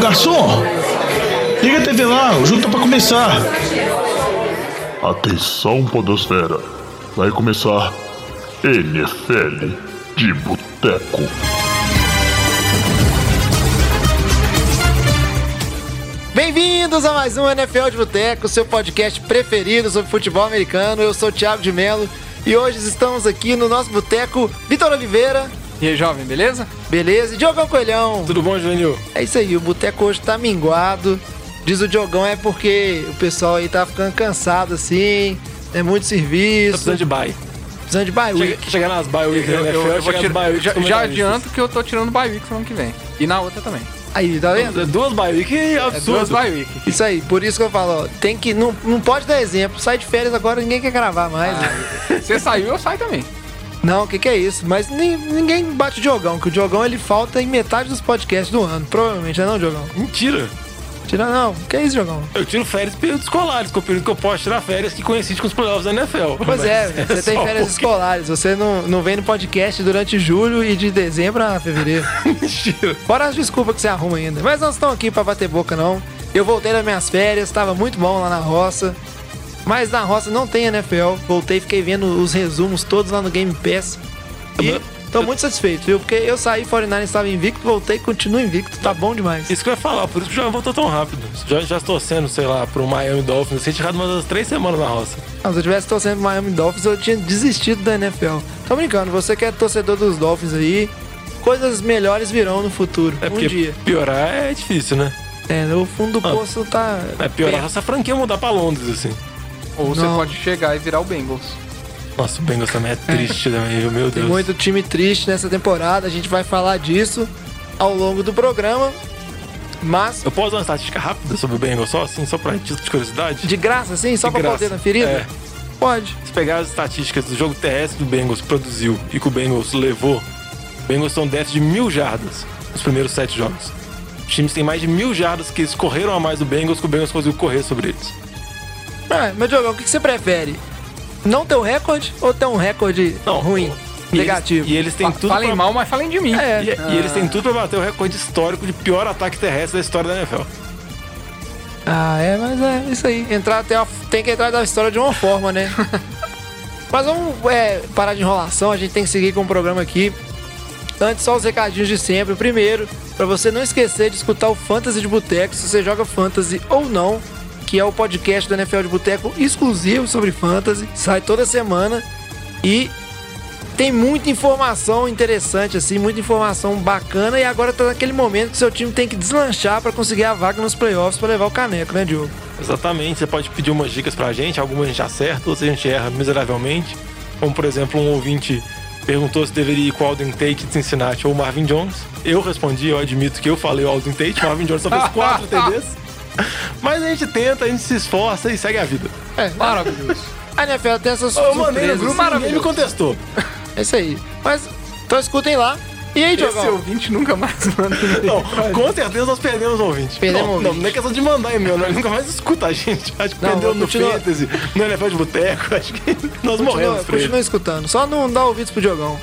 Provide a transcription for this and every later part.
Garçom, liga a TV lá, o jogo tá pra começar. Atenção, Podosfera. Vai começar NFL de Boteco. Bem-vindos a mais um NFL de Boteco, seu podcast preferido sobre futebol americano. Eu sou o Thiago de Melo e hoje estamos aqui no nosso boteco Vitor Oliveira. E aí, jovem, beleza? Beleza? E Diogão Coelhão. Tudo bom, Juvenil? É isso aí, o boteco hoje tá minguado. Diz o Diogão é porque o pessoal aí tá ficando cansado assim, é muito serviço. precisando de bye. precisando de bye Chega, week. chegar nas bye week Eu, eu- eu bye week já, já adianto que eu tô tirando bye week semana que vem. E na outra também. Aí, tá vendo? Duas bye week é É duas absurdo. bye week. Isso aí, por isso que eu falo, ó, tem que. Não, não pode dar exemplo. Sai de férias agora, ninguém quer gravar mais. né? Você saiu, eu saio também. Não, o que, que é isso? Mas nem- ninguém bate o Diogão, que o Diogão ele falta em metade dos podcasts do ano. Provavelmente, não é não, Diogão? Mentira. Tira não. Que é isso, Diogão? Eu tiro férias períodos escolares, que é o período que eu posso tirar férias que coincide com os playoffs da NFL. Pois Mas é, você tem férias porque- escolares. Você não, não vem no podcast durante julho e de dezembro a fevereiro. Mentira. Fora as desculpas que você arruma ainda. Mas nós estamos aqui pra bater boca, não. Eu voltei das minhas férias, tava muito bom lá na roça. Mas na roça não tem NFL. Voltei, fiquei vendo os resumos todos lá no Game Pass. E tô muito satisfeito, viu? Porque eu saí, 49 estava invicto, voltei, continuo invicto. Tá bom demais. Isso que eu ia falar, por isso que o João voltou tão rápido. Já, já estou sendo, sei lá, pro Miami Dolphins, sem tirado umas três semanas na roça. Não, se eu tivesse torcendo pro Miami Dolphins, eu tinha desistido da NFL. Tô brincando, você que é torcedor dos Dolphins aí, coisas melhores virão no futuro. É um dia. piorar é difícil, né? É, o fundo do Ah. poço tá. É piorar essa franquia mudar pra Londres, assim. Ou você Não. pode chegar e virar o Bengals. Nossa, o Bengals também é triste também, viu? Meu Tem Deus. muito time triste nessa temporada, a gente vai falar disso ao longo do programa. Mas, Eu posso dar uma estatística rápida sobre o Bengals, só assim, só pra título de curiosidade? de graça, assim, só De pra graça. poder na ferida? É. Pode. Se pegar as estatísticas do jogo terrestre que o Bengals produziu e que o Bengals levou, o Bengals estão déficit de mil jardas nos primeiros sete jogos. Os times têm mais de mil jardas que eles correram a mais do Bengals que o Bengals conseguiu correr sobre eles. Ah, mas, Diogão, o que que você prefere? Não ter um recorde ou ter um recorde Não, ruim, E negativo? Eles, e eles têm Fa- tudo Falem pra, mal, mas falem de mim. É. e, e eles têm tudo pra bater o recorde histórico de pior ataque terrestre da história da NFL. Ah, é, mas é isso aí. Entrar tem, uma- tem que entrar na história de uma forma, né? mas vamos é, parar de enrolação, a gente tem que seguir com o programa aqui. Antes, só os recadinhos de sempre. Primeiro, pra você não esquecer de escutar o Fantasy de Boteco, se você joga Fantasy ou não, que é o podcast do NFL de Boteco exclusivo sobre Fantasy. Sai toda semana e tem muita informação interessante, assim, muita informação bacana. E agora tá naquele momento que seu time tem que deslanchar pra conseguir a vaga nos playoffs pra levar o caneco, né, Diogo? Exatamente, você pode pedir umas dicas pra gente, algumas a gente acerta, outras a gente erra miseravelmente. Como, por exemplo, um ouvinte perguntou se deveria ir com o Alden Tate de Cincinnati ou o Marvin Jones. Eu respondi, eu admito que eu falei o Alden Tate, o Marvin Jones só fez quatro TDs. Mas a gente tenta, a gente se esforça e segue a vida. É, Maravilhoso. a NFL tem essas Eu mandei no grupo, ninguém me contestou. É isso aí. Mas, então escutem lá. E aí, Esse Diogão? ouvinte nunca mais manda Não, com certeza nós perdemos o ouvinte. Perdemos não, o não, ouvinte. não é questão de mandar e-mail, nós nunca mais escuta a gente. Acho que Não, perdeu no continua- Fantasy, no NFL de Boteco, acho que nós morremos Continua, ele. continua escutando. Só não dá ouvidos pro Diogão.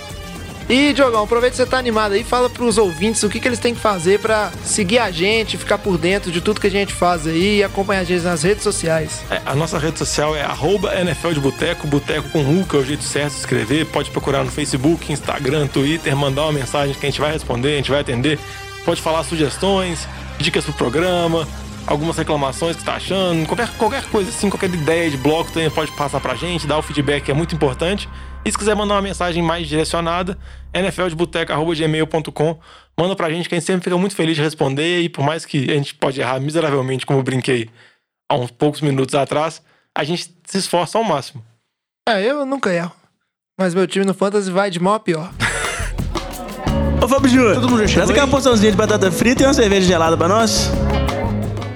E, Diogão, aproveita que você tá animado aí. Fala pros ouvintes o que, que eles têm que fazer pra seguir a gente, ficar por dentro de tudo que a gente faz aí e acompanhar a gente nas redes sociais. É, a nossa rede social é arroba NFL de Boteco, Boteco com U, que é o jeito certo de escrever. Pode procurar no Facebook, Instagram, Twitter, mandar uma mensagem que a gente vai responder, a gente vai atender. Pode falar sugestões, dicas pro programa, algumas reclamações que tá achando, qualquer, qualquer coisa assim, qualquer ideia de bloco também pode passar pra gente, dar o feedback é muito importante. E se quiser mandar uma mensagem mais direcionada, nfldeboteco.gmail.com Manda pra gente que a gente sempre fica muito feliz de responder e por mais que a gente pode errar miseravelmente, como eu brinquei há uns poucos minutos atrás, a gente se esforça ao máximo. É, eu nunca erro. Mas meu time no Fantasy vai de mal a pior. Ô Fábio Júnior, Todo mundo traz uma porçãozinha de batata frita e uma cerveja gelada pra nós.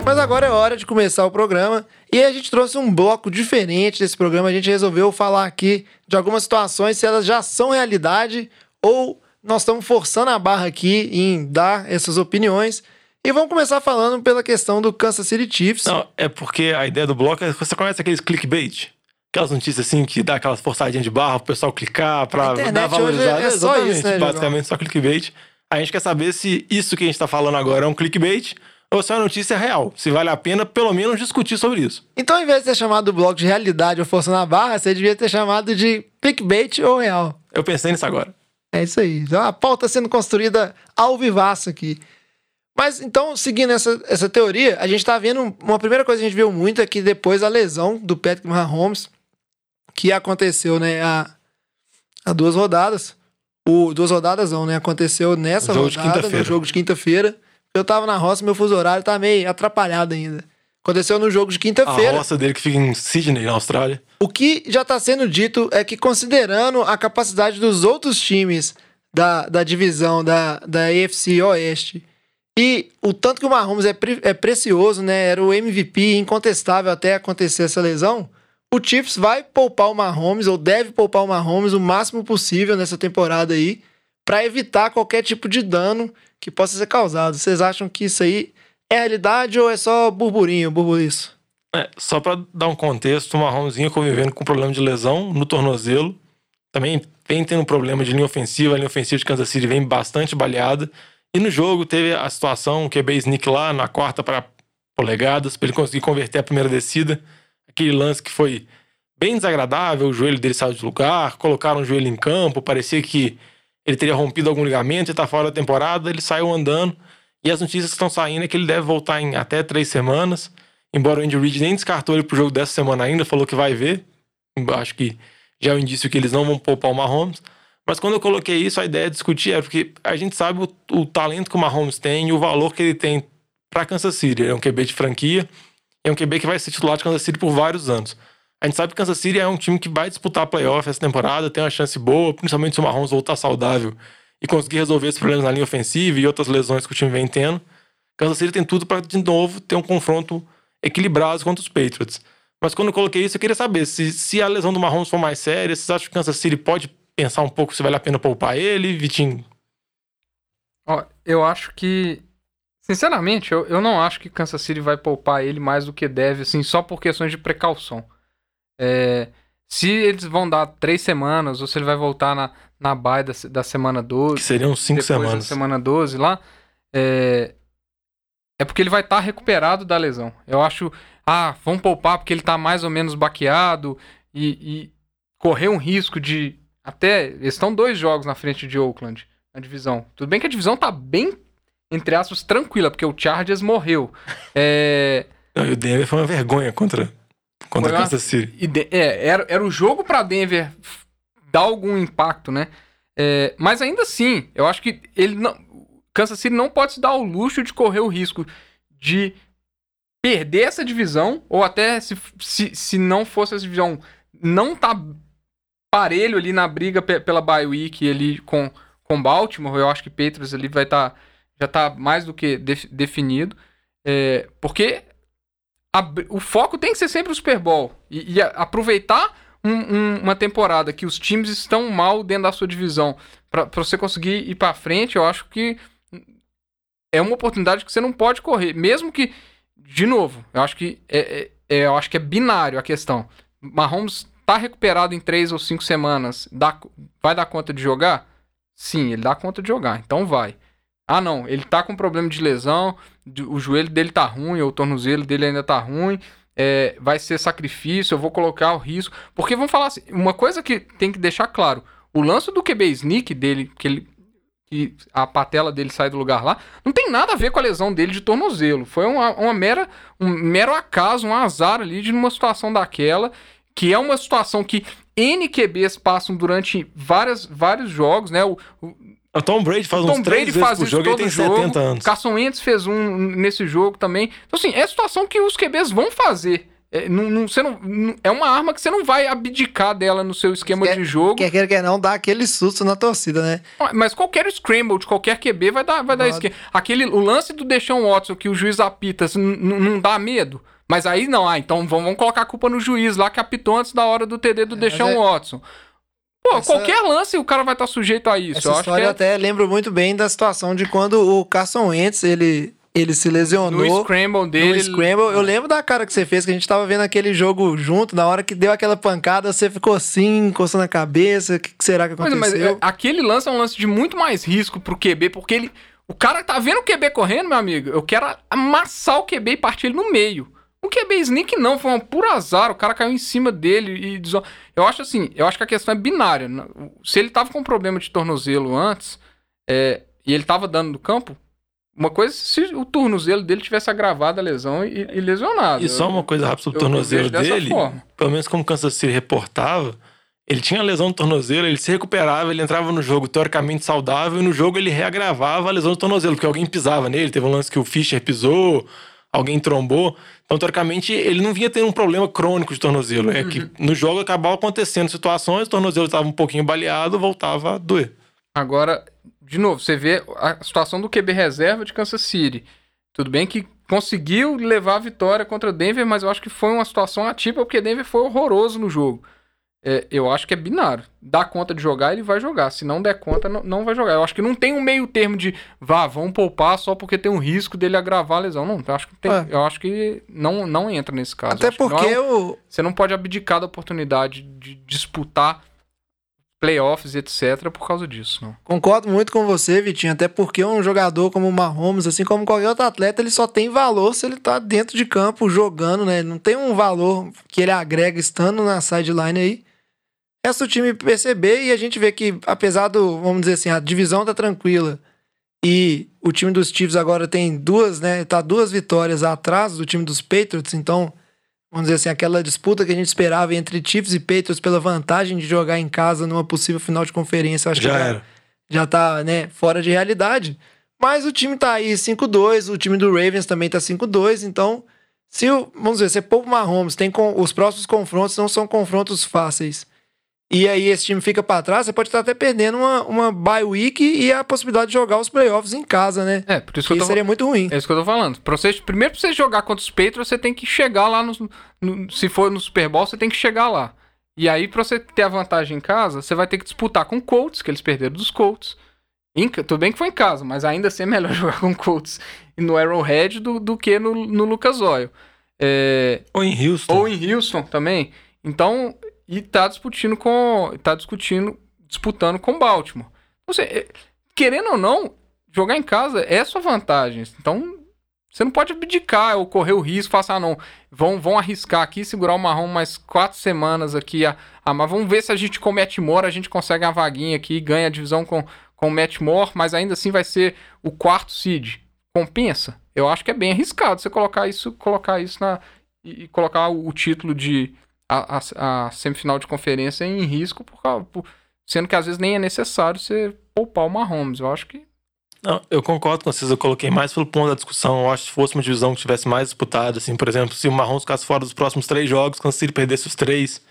Mas agora é hora de começar o programa. E a gente trouxe um bloco diferente desse programa. A gente resolveu falar aqui de algumas situações, se elas já são realidade ou nós estamos forçando a barra aqui em dar essas opiniões. E vamos começar falando pela questão do Kansas City Chiefs. Não, é porque a ideia do bloco é. Você conhece aqueles clickbait? Aquelas notícias assim que dá aquelas forçadinhas de barra pro pessoal clicar pra dar valorizada. é só Exatamente, isso, né? Basicamente só clickbait. A gente quer saber se isso que a gente tá falando agora é um clickbait ou se é uma notícia real. Se vale a pena, pelo menos, discutir sobre isso. Então, em vez de ter chamado o bloco de realidade ou força na barra, você devia ter chamado de clickbait ou real. Eu pensei nisso agora. É isso aí. Então a pauta sendo construída ao vivaço aqui. Mas então, seguindo essa, essa teoria, a gente tá vendo. Uma primeira coisa que a gente viu muito é que depois a lesão do Patrick Mahomes, que aconteceu, né, há, há duas rodadas. O, duas rodadas não, né? Aconteceu nessa rodada, no jogo de quinta-feira. Eu tava na roça, meu fuso horário tá meio atrapalhado ainda. Aconteceu no jogo de A quinta-feira. roça dele que fica em Sydney, na Austrália. O que já está sendo dito é que, considerando a capacidade dos outros times da, da divisão da, da AFC Oeste e o tanto que o Mahomes é, pre- é precioso, né? Era o MVP incontestável até acontecer essa lesão. O Chiefs vai poupar o Mahomes, ou deve poupar o Mahomes o máximo possível nessa temporada aí, para evitar qualquer tipo de dano que possa ser causado. Vocês acham que isso aí é realidade ou é só burburinho, burbuliço? É, só pra dar um contexto, o vinha convivendo com problema de lesão no tornozelo. Também vem tendo problema de linha ofensiva. A linha ofensiva de Kansas City vem bastante baleada. E no jogo teve a situação, o QB sneak lá na quarta para polegadas, para ele conseguir converter a primeira descida. Aquele lance que foi bem desagradável, o joelho dele saiu de lugar, colocaram o joelho em campo, parecia que ele teria rompido algum ligamento e tá fora da temporada, ele saiu andando. E as notícias que estão saindo é que ele deve voltar em até três semanas. Embora o Andy Reid nem descartou ele pro jogo dessa semana ainda, falou que vai ver. Acho que já é um indício que eles não vão poupar o Mahomes. Mas quando eu coloquei isso, a ideia de discutir é porque a gente sabe o, o talento que o Mahomes tem e o valor que ele tem para Kansas City. Ele é um QB de franquia, é um QB que vai ser titular de Kansas City por vários anos. A gente sabe que Kansas City é um time que vai disputar playoff essa temporada, tem uma chance boa, principalmente se o Mahomes voltar saudável e conseguir resolver esses problemas na linha ofensiva e outras lesões que o time vem tendo. Kansas City tem tudo para de novo ter um confronto equilibrado contra os Patriots. Mas quando eu coloquei isso, eu queria saber se, se a lesão do Mahomes for mais séria, vocês acham que Kansas City pode pensar um pouco se vale a pena poupar ele, Vitinho? Ó, eu acho que. Sinceramente, eu, eu não acho que Kansas City vai poupar ele mais do que deve, assim, só por questões de precaução. É, se eles vão dar três semanas, ou se ele vai voltar na, na bye da, da semana 12. Que seriam cinco semanas. da semana 12 lá, é, é porque ele vai estar recuperado da lesão. Eu acho, ah, vamos poupar porque ele tá mais ou menos baqueado e, e correr um risco de até, eles estão dois jogos na frente de Oakland, na divisão. Tudo bem que a divisão tá bem, entre aspas, tranquila, porque o Chargers morreu. É, Não, e o Denver foi uma vergonha contra, contra Foi Kansas City. de- é, era, era o jogo pra Denver dar algum impacto, né? É, mas ainda assim, eu acho que ele não. Kansas City não pode se dar o luxo de correr o risco de perder essa divisão, ou até se, se, se não fosse essa divisão, não tá parelho ali na briga pe- pela bye week ali com, com Baltimore. Eu acho que Patriots ali vai estar já tá mais do que def- definido. É, porque a o foco tem que ser sempre o Super Bowl. E, e aproveitar um- um- uma temporada que os times estão mal dentro da sua divisão para você conseguir ir para frente, eu acho que é uma oportunidade que você não pode correr. Mesmo que, de novo, eu acho que é, é- é- eu acho que é binário a questão. Mahomes tá recuperado em três ou cinco semanas, dá- vai dar conta de jogar? Sim, ele dá conta de jogar, então vai. Ah, não, ele tá com problema de lesão, o joelho dele tá ruim, ou o tornozelo dele ainda tá ruim, é, vai ser sacrifício, eu vou colocar o risco. Porque vamos falar assim, uma coisa que tem que deixar claro: o lance do QB sneak dele, que ele. Que a patela dele sai do lugar lá, não tem nada a ver com a lesão dele de tornozelo. Foi uma, uma mera, um mero acaso, um azar ali de uma situação daquela, que é uma situação que NQBs passam durante várias, vários jogos, né? O, o, O Tom Brady faz o uns Tom três Brady vezes faz por isso jogo ele todo tem jogo. 70 anos. Carson Wentz fez um nesse jogo também. Então, assim, é situação que os QBs vão fazer. É, não, não- você não, não- é uma arma que você não vai abdicar dela no seu esquema Quer- de jogo. Quer queira, quer não, dá aquele susto na torcida, né? Mas qualquer scramble de qualquer QB vai dar, vai dar esquema. Aquele, o lance do Deshaun Watson que o juiz apita, assim, não dá medo? Mas aí não, ah, então vamos, vamos colocar a culpa no juiz lá que apitou antes da hora do TD do Deshaun é- Watson. Pô, Essa- qualquer lance o cara vai estar sujeito a isso. Essa Eu acho história é até lembro muito bem da situação de quando o Carson Wentz, ele, ele se lesionou. no scramble dele. No Scramble, eu lembro da cara que você fez, que a gente tava vendo aquele jogo junto, na hora que deu aquela pancada, você ficou assim, encostando a cabeça, o que, que será que é, aconteceu? mas é, aquele lance é um lance de muito mais risco pro QB, porque ele. O cara tá vendo o QB correndo, meu amigo. Eu quero amassar o QB e partir ele no meio. O QB sneak não, foi um puro azar. O cara caiu em cima dele e. deso- Eu acho assim, eu acho que a questão é binária. Se ele tava com problema de tornozelo antes, é, e ele tava dando no campo, uma coisa é se o tornozelo dele tivesse agravado a lesão e, e lesionado. E só uma coisa rápida sobre o tornozelo dele, pelo menos como o Kansas City reportava, ele tinha lesão no tornozelo, ele se recuperava, ele entrava no jogo teoricamente saudável, e no jogo ele reagravava a lesão do tornozelo, porque alguém pisava nele, teve um lance que o Fischer pisou, alguém trombou. Então, teoricamente, ele não vinha tendo um problema crônico de tornozelo. É que no jogo acabava acontecendo situações, o tornozelo estava um pouquinho baleado, voltava a doer. Agora, de novo, você vê a situação do QB reserva de Kansas City. Tudo bem que conseguiu levar a vitória contra Denver, mas eu acho que foi uma situação atípica porque Denver foi horroroso no jogo. É, eu acho que é binário. Dá conta de jogar, ele vai jogar. Se não der conta, não, não vai jogar. Eu acho que não tem um meio termo de vá, vamos poupar só porque tem um risco dele agravar a lesão. Não, eu acho que, tem- É. eu acho que não, não entra nesse caso. Até não porque é um- o, você não pode abdicar da oportunidade de disputar playoffs, etc., por causa disso. Não. Concordo muito com você, Vitinho, até porque um jogador como o Mahomes, assim como qualquer outro atleta, ele só tem valor se ele tá dentro de campo jogando, né? Não tem um valor que ele agrega estando na sideline aí. Resta o time perceber e a gente vê que, apesar do, vamos dizer assim, a divisão tá tranquila e o time dos Chiefs agora tem duas, né? Tá duas vitórias atrás do time dos Patriots, então, vamos dizer assim, aquela disputa que a gente esperava entre Chiefs e Patriots pela vantagem de jogar em casa numa possível final de conferência, acho Já que era. já tá, né, fora de realidade. Mas o time tá aí 5-2, o time do Ravens também tá 5-2, então se o, vamos ver, você poupa o Mahomes, tem com, os próximos confrontos não são confrontos fáceis. E aí esse time fica pra trás, você pode estar até perdendo uma, uma bye week e a possibilidade de jogar os playoffs em casa, né? É, por isso que Que eu tô, seria muito ruim. é isso que eu tô falando. Pra você, primeiro, pra você jogar contra os Patriots, você tem que chegar lá no, no- Se for no Super Bowl, você tem que chegar lá. E aí, pra você ter a vantagem em casa, você vai ter que disputar com o Colts, que eles perderam dos Colts. Em tudo bem que foi em casa, mas ainda assim é melhor jogar com o Colts e no Arrowhead do, do que no, no Lucas Oil. É, Ou em Houston. ou em Houston também. Então, e tá discutindo com. tá discutindo, disputando com Baltimore. Então, Você, é, querendo ou não, jogar em casa é sua vantagem. Então, você não pode abdicar ou correr o risco, falar assim, ah, não, vão, vão arriscar aqui, segurar o marrom mais quatro semanas aqui, ah, ah, mas vamos ver se a gente com o a gente consegue uma vaguinha aqui, ganha a divisão com, com o Matt Moore, mas ainda assim vai ser o quarto seed. Compensa? Eu acho que é bem arriscado você colocar isso, colocar isso na, e, e colocar o, o título de a, a- a semifinal de conferência em risco, por, causa- por- sendo que às vezes nem é necessário você poupar o Mahomes. Eu acho que Não, eu concordo com vocês, eu coloquei mais pelo ponto da discussão. Eu acho que se fosse uma divisão que tivesse mais disputada, assim, por exemplo, se o Marrons ficasse fora dos próximos três jogos, Kansas City perdesse os três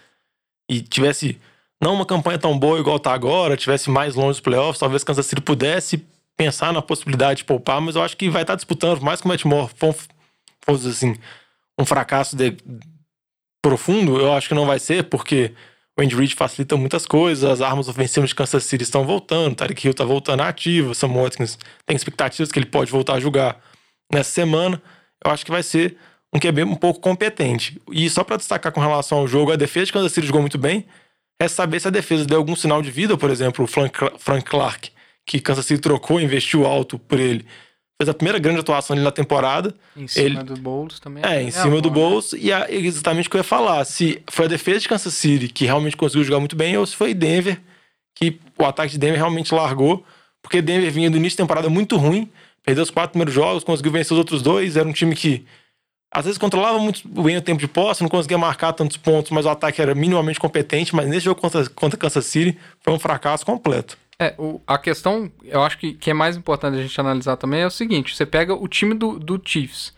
e tivesse não uma campanha tão boa igual tá agora, tivesse mais longe dos playoffs, talvez Kansas City pudesse pensar na possibilidade de poupar, mas eu acho que vai estar disputando, por mais que o Matt Moore assim, um fracasso de- profundo, eu acho que não vai ser, porque o Andy Reid facilita muitas coisas, as armas ofensivas de Kansas City estão voltando, Tarek Hill tá voltando ativo, Sam Watkins tem expectativas que ele pode voltar a jogar nessa semana. Eu acho que vai ser um QB um pouco competente. E só para destacar com relação ao jogo, a defesa de Kansas City jogou muito bem. É saber se a defesa deu algum sinal de vida, por exemplo, o Frank, Clark, que Kansas City trocou, investiu alto por ele. Fez a primeira grande atuação ali na temporada. em cima Ele- do Bowles também. É, em cima do bolso. E a- exatamente o que eu ia falar. Se foi a defesa de Kansas City que realmente conseguiu jogar muito bem, ou se foi Denver que o ataque de Denver realmente largou. Porque Denver vinha do início de temporada muito ruim, perdeu os quatro primeiros jogos, conseguiu vencer os outros dois. Era um time que às vezes controlava muito bem o tempo de posse, não conseguia marcar tantos pontos, mas o ataque era minimamente competente. Mas nesse jogo contra, contra Kansas City foi um fracasso completo. É, o- a questão, eu acho que, que é mais importante a gente analisar também é o seguinte: você pega o time do, do Chiefs.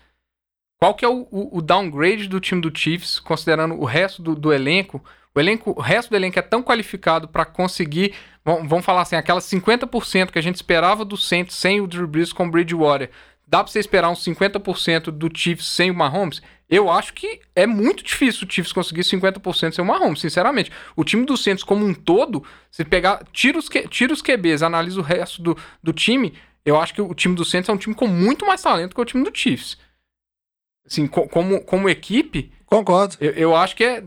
Qual que é o, o- o downgrade do time do Chiefs, considerando o resto do, do elenco? O elenco, o resto do elenco é tão qualificado para conseguir, vamos, vamos falar assim, aquelas 50% que a gente esperava do Saints sem o Drew Brees com o Bridgewater. Dá pra você esperar uns 50% do Chiefs sem o Mahomes? Eu acho que é muito difícil o Chiefs conseguir 50% sem o Mahomes, sinceramente. O time do Saints como um todo, se pegar, tira os, Q- tira os QBs, analisa o resto do, do time, eu acho que o time do Saints é um time com muito mais talento que o time do Chiefs. Assim, co- como, como equipe, Concordo. eu, eu acho que é.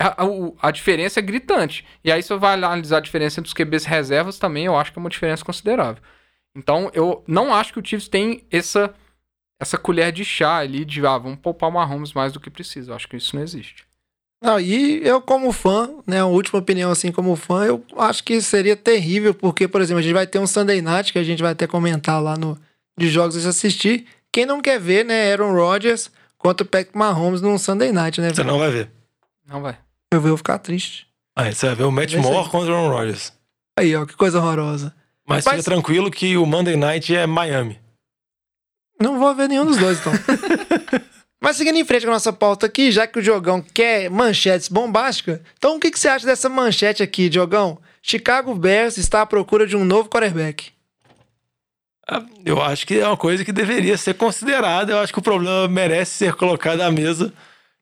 A, a- a diferença é gritante. E aí, se você vai analisar a diferença entre os QBs reservas também, eu acho que é uma diferença considerável. Então, eu não acho que o Chiefs tem essa, essa colher de chá ali de, ah, vamos poupar o Mahomes mais do que precisa. Eu acho que isso não existe. Não, e eu como fã, né, a última opinião assim como fã, eu acho que seria terrível, porque, por exemplo, a gente vai ter um Sunday Night que a gente vai até comentar lá no de jogos e assistir. Quem não quer ver, né, Aaron Rodgers contra o Patrick Mahomes num Sunday Night, né? Você velho? não vai ver. Não vai. Eu vou ficar triste. Aí você vai ver o Matt. Moore contra o Aaron Rodgers. Aí, ó, que coisa horrorosa. Mas, Mas- fica tranquilo que o Monday Night é Miami. Não vou ver nenhum dos dois, então. Mas seguindo em frente com a nossa pauta aqui, já que o Diogão quer manchetes bombásticas, então o que, que você acha dessa manchete aqui, Diogão? Chicago Bears está à procura de um novo quarterback. Ah, Eu acho que é uma coisa que deveria ser considerada. Eu acho que o problema merece ser colocado à mesa.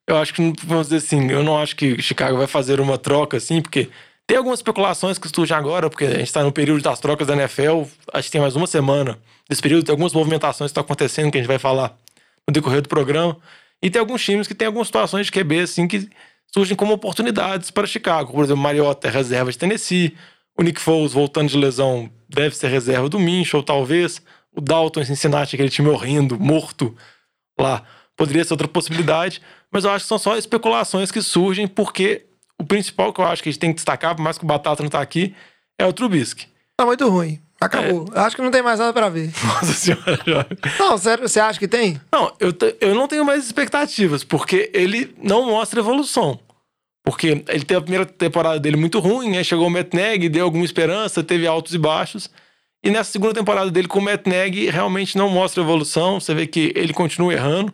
Eu acho que, vamos dizer assim, eu não acho que Chicago vai fazer uma troca assim, porque tem algumas especulações que surgem agora, porque a gente está no período das trocas da NFL. Acho que tem mais uma semana desse período. Tem algumas movimentações que estão acontecendo que a gente vai falar no decorrer do programa. E tem alguns times que tem algumas situações de QB assim que surgem como oportunidades para Chicago. Por exemplo, Mariota é reserva de Tennessee. O Nick Foles, voltando de lesão, deve ser reserva do Minchel, talvez. O Dalton em Cincinnati, aquele time horrendo, morto lá, poderia ser outra possibilidade. Mas eu acho que são só especulações que surgem, porque o principal que eu acho que a gente tem que destacar, por mais que o Batata não tá aqui, é o Trubisky. Tá muito ruim. Acabou. É. Acho que não tem mais nada pra ver. Nossa senhora, Jorge. Não, sério, você acha que tem? Não, eu, eu não tenho mais expectativas, porque ele não mostra evolução. Porque ele teve a primeira temporada dele muito ruim, aí chegou o Matt Nagy, deu alguma esperança, teve altos e baixos. E nessa segunda temporada dele com o Matt Nagy, realmente não mostra evolução. Você vê que ele continua errando.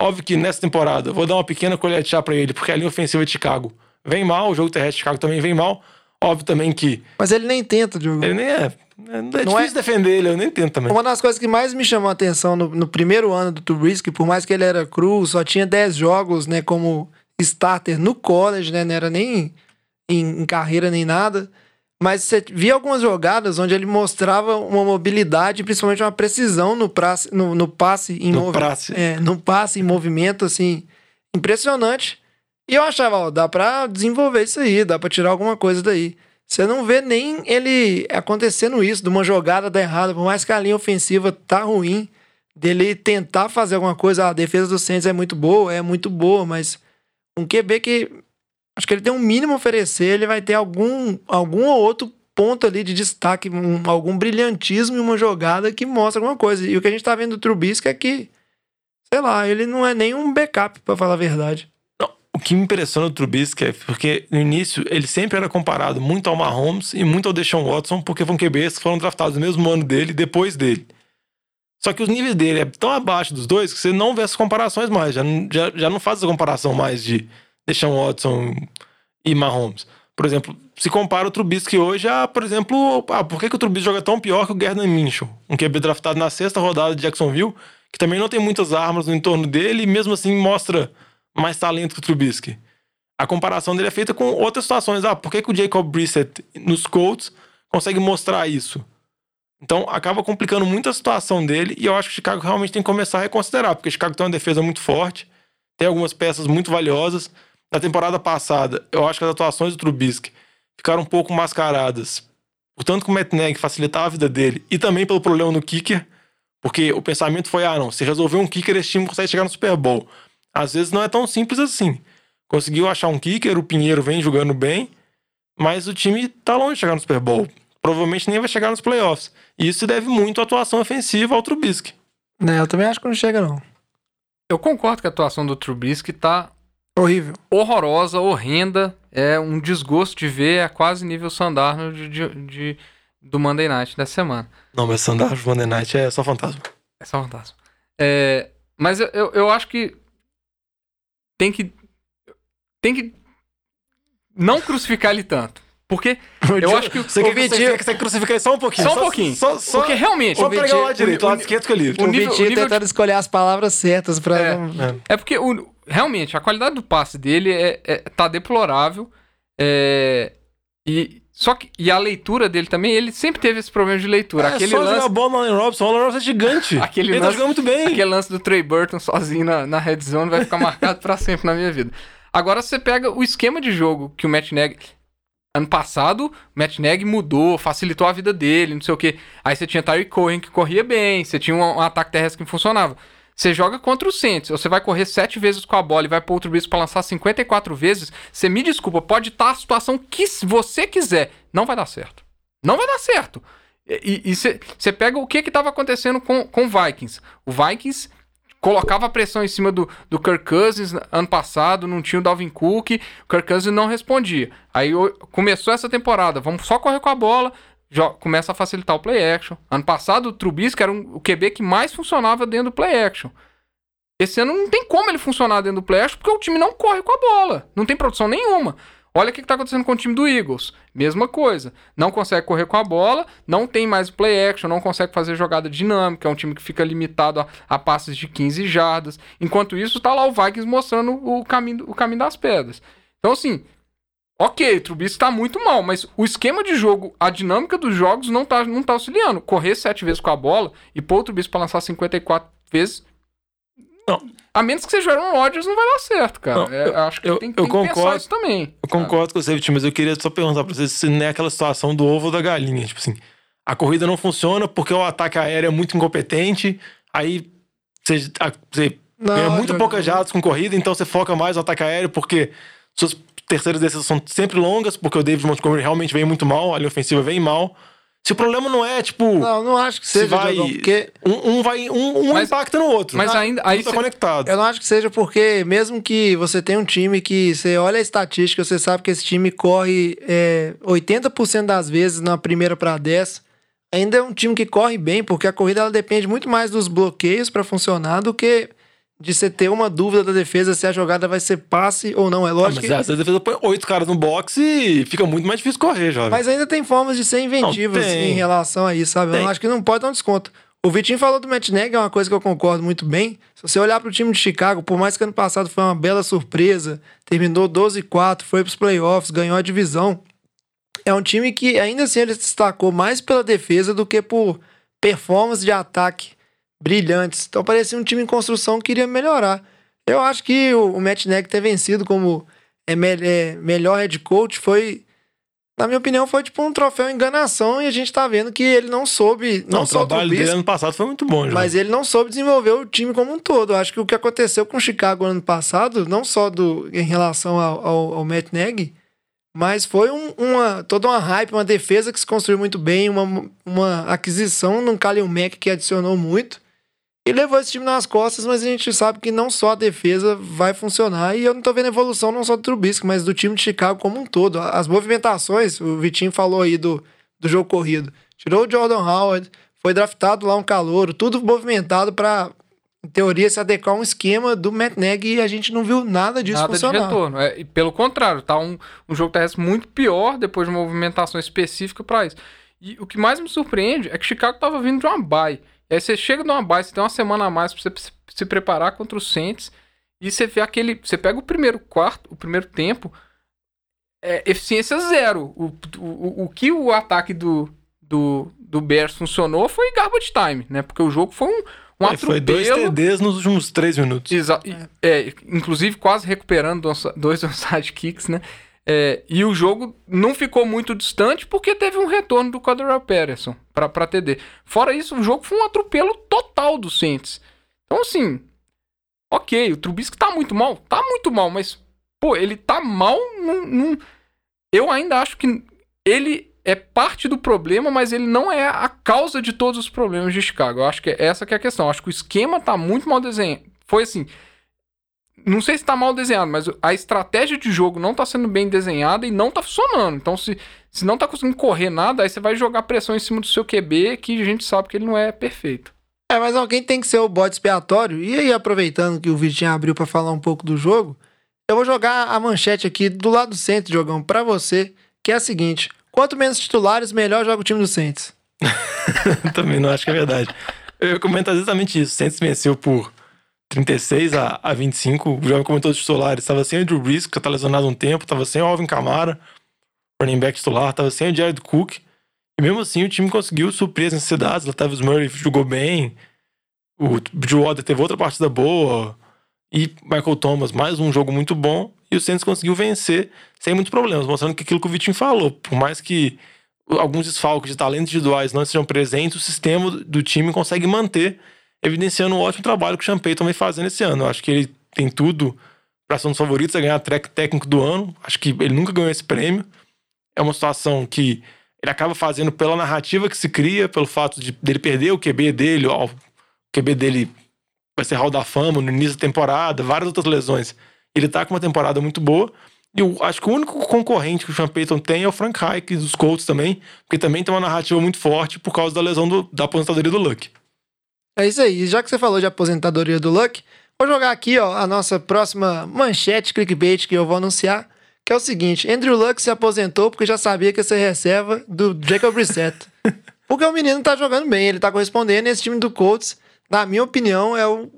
Óbvio que nessa temporada, vou dar uma pequena colher de chá pra ele, porque a linha ofensiva de Chicago vem mal, o jogo terrestre de Chicago também vem mal. Óbvio também que Mas ele nem tenta, Diogo. ele nem é. É, é difícil Não é- defender ele, eu nem tento também. Uma das coisas que mais me chamou a atenção no, no primeiro ano do Trubisky, por mais que ele era cru, só tinha 10 jogos, né, como starter no college, né, não era nem em, em carreira nem nada, mas você via algumas jogadas onde ele mostrava uma mobilidade, principalmente uma precisão no, prace, no, no passe em No movi- prace. É, no passe em movimento, assim, impressionante. E eu achava, ó, dá pra desenvolver isso aí, dá pra tirar alguma coisa daí. Você não vê nem ele acontecendo isso, de uma jogada dar errada, por mais que a linha ofensiva tá ruim, dele tentar fazer alguma coisa, a defesa do Saints é muito boa, é muito boa, mas um QB que acho que ele tem um mínimo a oferecer, ele vai ter algum, algum ou outro ponto ali de destaque, um- algum brilhantismo em uma jogada que mostra alguma coisa. E o que a gente tá vendo do Trubisky é que, sei lá, ele não é nem um backup, pra falar a verdade. O que me impressiona do Trubisky é porque no início ele sempre era comparado muito ao Mahomes e muito ao Deshaun Watson, porque foram QBs que foram draftados no mesmo ano dele e depois dele. Só que os níveis dele é tão abaixo dos dois que você não vê essas comparações mais. Já, já, já não faz essa comparação mais de Deshaun Watson e Mahomes. Por exemplo, se compara o Trubisky hoje a, por exemplo, ah, por que, que o Trubisky joga tão pior que o Gardner Minshew? Um QB draftado na sexta rodada de Jacksonville, que também não tem muitas armas no entorno dele e mesmo assim mostra mais talento que o Trubisky. A comparação dele é feita com outras situações. Ah, por que, que o Jacob Brissett nos Colts consegue mostrar isso? Então acaba complicando muito a situação dele e eu acho que o Chicago realmente tem que começar a reconsiderar, porque o Chicago tem uma defesa muito forte, tem algumas peças muito valiosas. Na temporada passada, eu acho que as atuações do Trubisky ficaram um pouco mascaradas. Portanto, que o Matt Nagy facilitava a vida dele e também pelo problema no kicker, porque o pensamento foi: ah, não, se resolver um kicker, esse time consegue chegar no Super Bowl. Às vezes não é tão simples assim. Conseguiu achar um kicker, o Pinheiro vem jogando bem, mas o time tá longe de chegar no Super Bowl. Provavelmente nem vai chegar nos playoffs. E isso se deve muito à atuação ofensiva ao Trubisky. Né, eu também acho que não chega, não. Eu concordo que a atuação do Trubisky tá Horrível. horrorosa, horrenda. É um desgosto de ver, é quase nível Sandarno de, de- de- do Monday Night dessa semana. Não, mas Sandar Monday Night é só fantasma. É só fantasma. É, mas eu, eu, eu acho que tem que. Tem que não crucificar ele tanto. Porque eu acho que o, Você quer, que- Vitinho- você quer que você crucifique ele só um pouquinho? Só um pouquinho. Só, só, Porque realmente. Só o pegar o lado direito, o lado esquerdo que eu livre. o O nível- Vitinho nível tentando escolher as palavras certas pra. É. não- É porque o- realmente a qualidade do passe dele é, é- tá deplorável. é, e, só que, e a leitura dele também, ele sempre teve esse problema de leitura. É aquele só lance, jogar bola no Allen Robson. O Allen Robson é gigante. Aquele ele tá lance- jogando muito bem. aquele lance do Trey Burton sozinho na, na red zone vai ficar marcado pra sempre na minha vida. Agora você pega o esquema de jogo que o Matt Nagy. Ano passado, o Matt Nagy mudou, facilitou a vida dele, não sei o quê. Aí você tinha Tyreek Cohen que corria bem, você tinha um, um ataque terrestre que funcionava. Você joga contra o Saints, você vai correr sete vezes com a bola e vai para outro bisco para lançar 54 vezes. Você me desculpa, pode estar a situação que você quiser, não vai dar certo. Não vai dar certo. E você pega o que estava acontecendo com o Vikings. O Vikings colocava pressão em cima do, do Kirk Cousins ano passado, não tinha o Dalvin Cook, o Kirk Cousins não respondia. Aí começou essa temporada, vamos só correr com a bola, começa a facilitar o play action. Ano passado o Trubisky era um, o QB que mais funcionava dentro do play action. Esse ano não tem como ele funcionar dentro do play action porque o time não corre com a bola, não tem produção nenhuma. Olha o que está acontecendo com o time do Eagles. Mesma coisa. Não consegue correr com a bola, não tem mais play action, não consegue fazer jogada dinâmica. É um time que fica limitado a, a passes de 15 jardas. Enquanto isso, está lá o Vikings mostrando o caminho, o caminho das pedras. Então, assim, ok, o Trubisky está muito mal, mas o esquema de jogo, a dinâmica dos jogos não está não tá auxiliando. Correr sete vezes com a bola e pôr o Trubisky para lançar 54 vezes. Não. A menos que seja Aaron Rodgers, não vai dar certo, cara. Não, é, acho que eu, tem, eu tem concordo, que pensar isso também. Eu concordo com você, Vitinho, mas eu queria só perguntar pra você se não é aquela situação do ovo ou da galinha. Tipo assim, a corrida não funciona porque o ataque aéreo é muito incompetente, aí você, você não, ganha muito eu, poucas jardas com corrida, então você foca mais no ataque aéreo porque suas terceiras decisões são sempre longas, porque o David Montgomery realmente vem muito mal, a linha ofensiva vem mal. Se o problema não é, tipo. Não, não acho que seja, se vai, Diogão, porque. Um, um vai. Um, um mas, impacta no outro. Mas ainda. Aí tá cê... conectado. Eu não acho que seja porque, mesmo que você tenha um time que você olha a estatística, você sabe que esse time corre é, 80% das vezes na primeira para 10. Ainda é um time que corre bem, porque a corrida ela depende muito mais dos bloqueios para funcionar do que de você ter uma dúvida da defesa se a jogada vai ser passe ou não. É lógico ah, mas que... a defesa põe oito caras no boxe e fica muito mais difícil correr, jovem. Mas ainda tem formas de ser inventivas em relação a isso, sabe? Tem. Eu acho que não pode dar um desconto. O Vitinho falou do Matt Nagy, é uma coisa que eu concordo muito bem. Se você olhar para o time de Chicago, por mais que ano passado foi uma bela surpresa, terminou 12-4, foi para os playoffs, ganhou a divisão. É um time que ainda assim ele se destacou mais pela defesa do que por performance de ataque brilhantes. Então parecia um time em construção que queria melhorar. Eu acho que o, o Matt Nagy ter vencido como é, me, é, melhor head coach foi, na minha opinião, foi tipo um troféu enganação e a gente tá vendo que ele não soube. Não, não o trabalho dele ano passado foi muito bom, já. Mas ele não soube desenvolver o time como um todo. Eu acho que o que aconteceu com o Chicago ano passado, não só do, em relação ao, ao, ao Matt Nagy, mas foi um, uma, toda uma hype, uma defesa que se construiu muito bem, uma, uma aquisição num Kalil Mack que adicionou muito. E levou esse time nas costas, mas a gente sabe que não só a defesa vai funcionar. E eu não tô vendo evolução não só do Trubisky, mas do time de Chicago como um todo. As movimentações, o Vitinho falou aí do, do jogo corrido. Tirou o Jordan Howard, foi draftado lá um calouro, tudo movimentado para em teoria, se adequar a um esquema do Matt Nagy e a gente não viu nada disso nada funcionar. de retorno. É, pelo contrário, tá um, um jogo terrestre muito pior depois de uma movimentação específica para isso. E o que mais me surpreende é que Chicago tava vindo de uma bye. E aí você chega numa base, você tem uma semana a mais pra você se preparar contra os Saints. E você vê aquele. Você pega o primeiro quarto, o primeiro tempo. É, eficiência zero. O, o, o que o ataque do, do, do Bears funcionou foi garbage time, né? Porque o jogo foi um, um é, Foi dois TDs nos últimos três minutos. Exato. É. é, inclusive quase recuperando dois onside kicks, né? É, e o jogo não ficou muito distante porque teve um retorno do Cordero Patterson para TD. Fora isso, o jogo foi um atropelo total do Saints. Então, assim, ok, o Trubisky tá muito mal, tá muito mal, mas, pô, ele tá mal num, num... Eu ainda acho que ele é parte do problema, mas ele não é a causa de todos os problemas de Chicago. Eu acho que é essa que é a questão. Eu acho que o esquema tá muito mal desenhado. Foi assim, não sei se está mal desenhado, mas a estratégia de jogo não está sendo bem desenhada e não está funcionando. Então, se, se não está conseguindo correr nada, aí você vai jogar pressão em cima do seu QB, que a gente sabe que ele não é perfeito. É, mas alguém tem que ser o bode expiatório. E aí, aproveitando que o Vitinho abriu para falar um pouco do jogo, eu vou jogar a manchete aqui do lado do centro, jogão, para você, que é a seguinte: quanto menos titulares, melhor joga o time do Saints. Também não acho que é verdade. Eu comento exatamente isso. O Saints venceu por 36 a, a 25. O jovem comentou dos titulares. Estava sem o Drew Brees, que tá lesionado um tempo. Estava sem o Alvin Kamara, running back titular. Estava sem o Jared Cook. E mesmo assim o time conseguiu suprir as necessidades. Latavius Murray jogou bem. O Bridgewater teve outra partida boa. E Michael Thomas, mais um jogo muito bom. E o Saints conseguiu vencer sem muitos problemas, mostrando que aquilo que o Vitinho falou. Por mais que alguns desfalques de talentos individuais não estejam presentes, o sistema do time consegue manter, evidenciando o ótimo trabalho que o Sean Payton vem fazendo esse ano. Eu acho que ele tem tudo para ser um dos favoritos a ganhar track técnico do ano. Acho que ele nunca ganhou esse prêmio. É uma situação que ele acaba fazendo pela narrativa que se cria, pelo fato de dele perder o QB dele, ó, o QB dele vai ser Hall da Fama no início da temporada, várias outras lesões. Ele tá com uma temporada muito boa. E eu acho que o único concorrente que o Sean Payton tem é o Frank Reich dos Colts também, porque também tem uma narrativa muito forte por causa da lesão do, da aposentadoria do Luck. É isso aí. Já que você falou de aposentadoria do Luck, vou jogar aqui ó, a nossa próxima manchete clickbait que eu vou anunciar, que é o seguinte: Andrew Luck se aposentou porque já sabia que ia ser reserva do Jacob Brissett. porque o menino tá jogando bem, ele tá correspondendo e esse time do Colts, na minha opinião, é o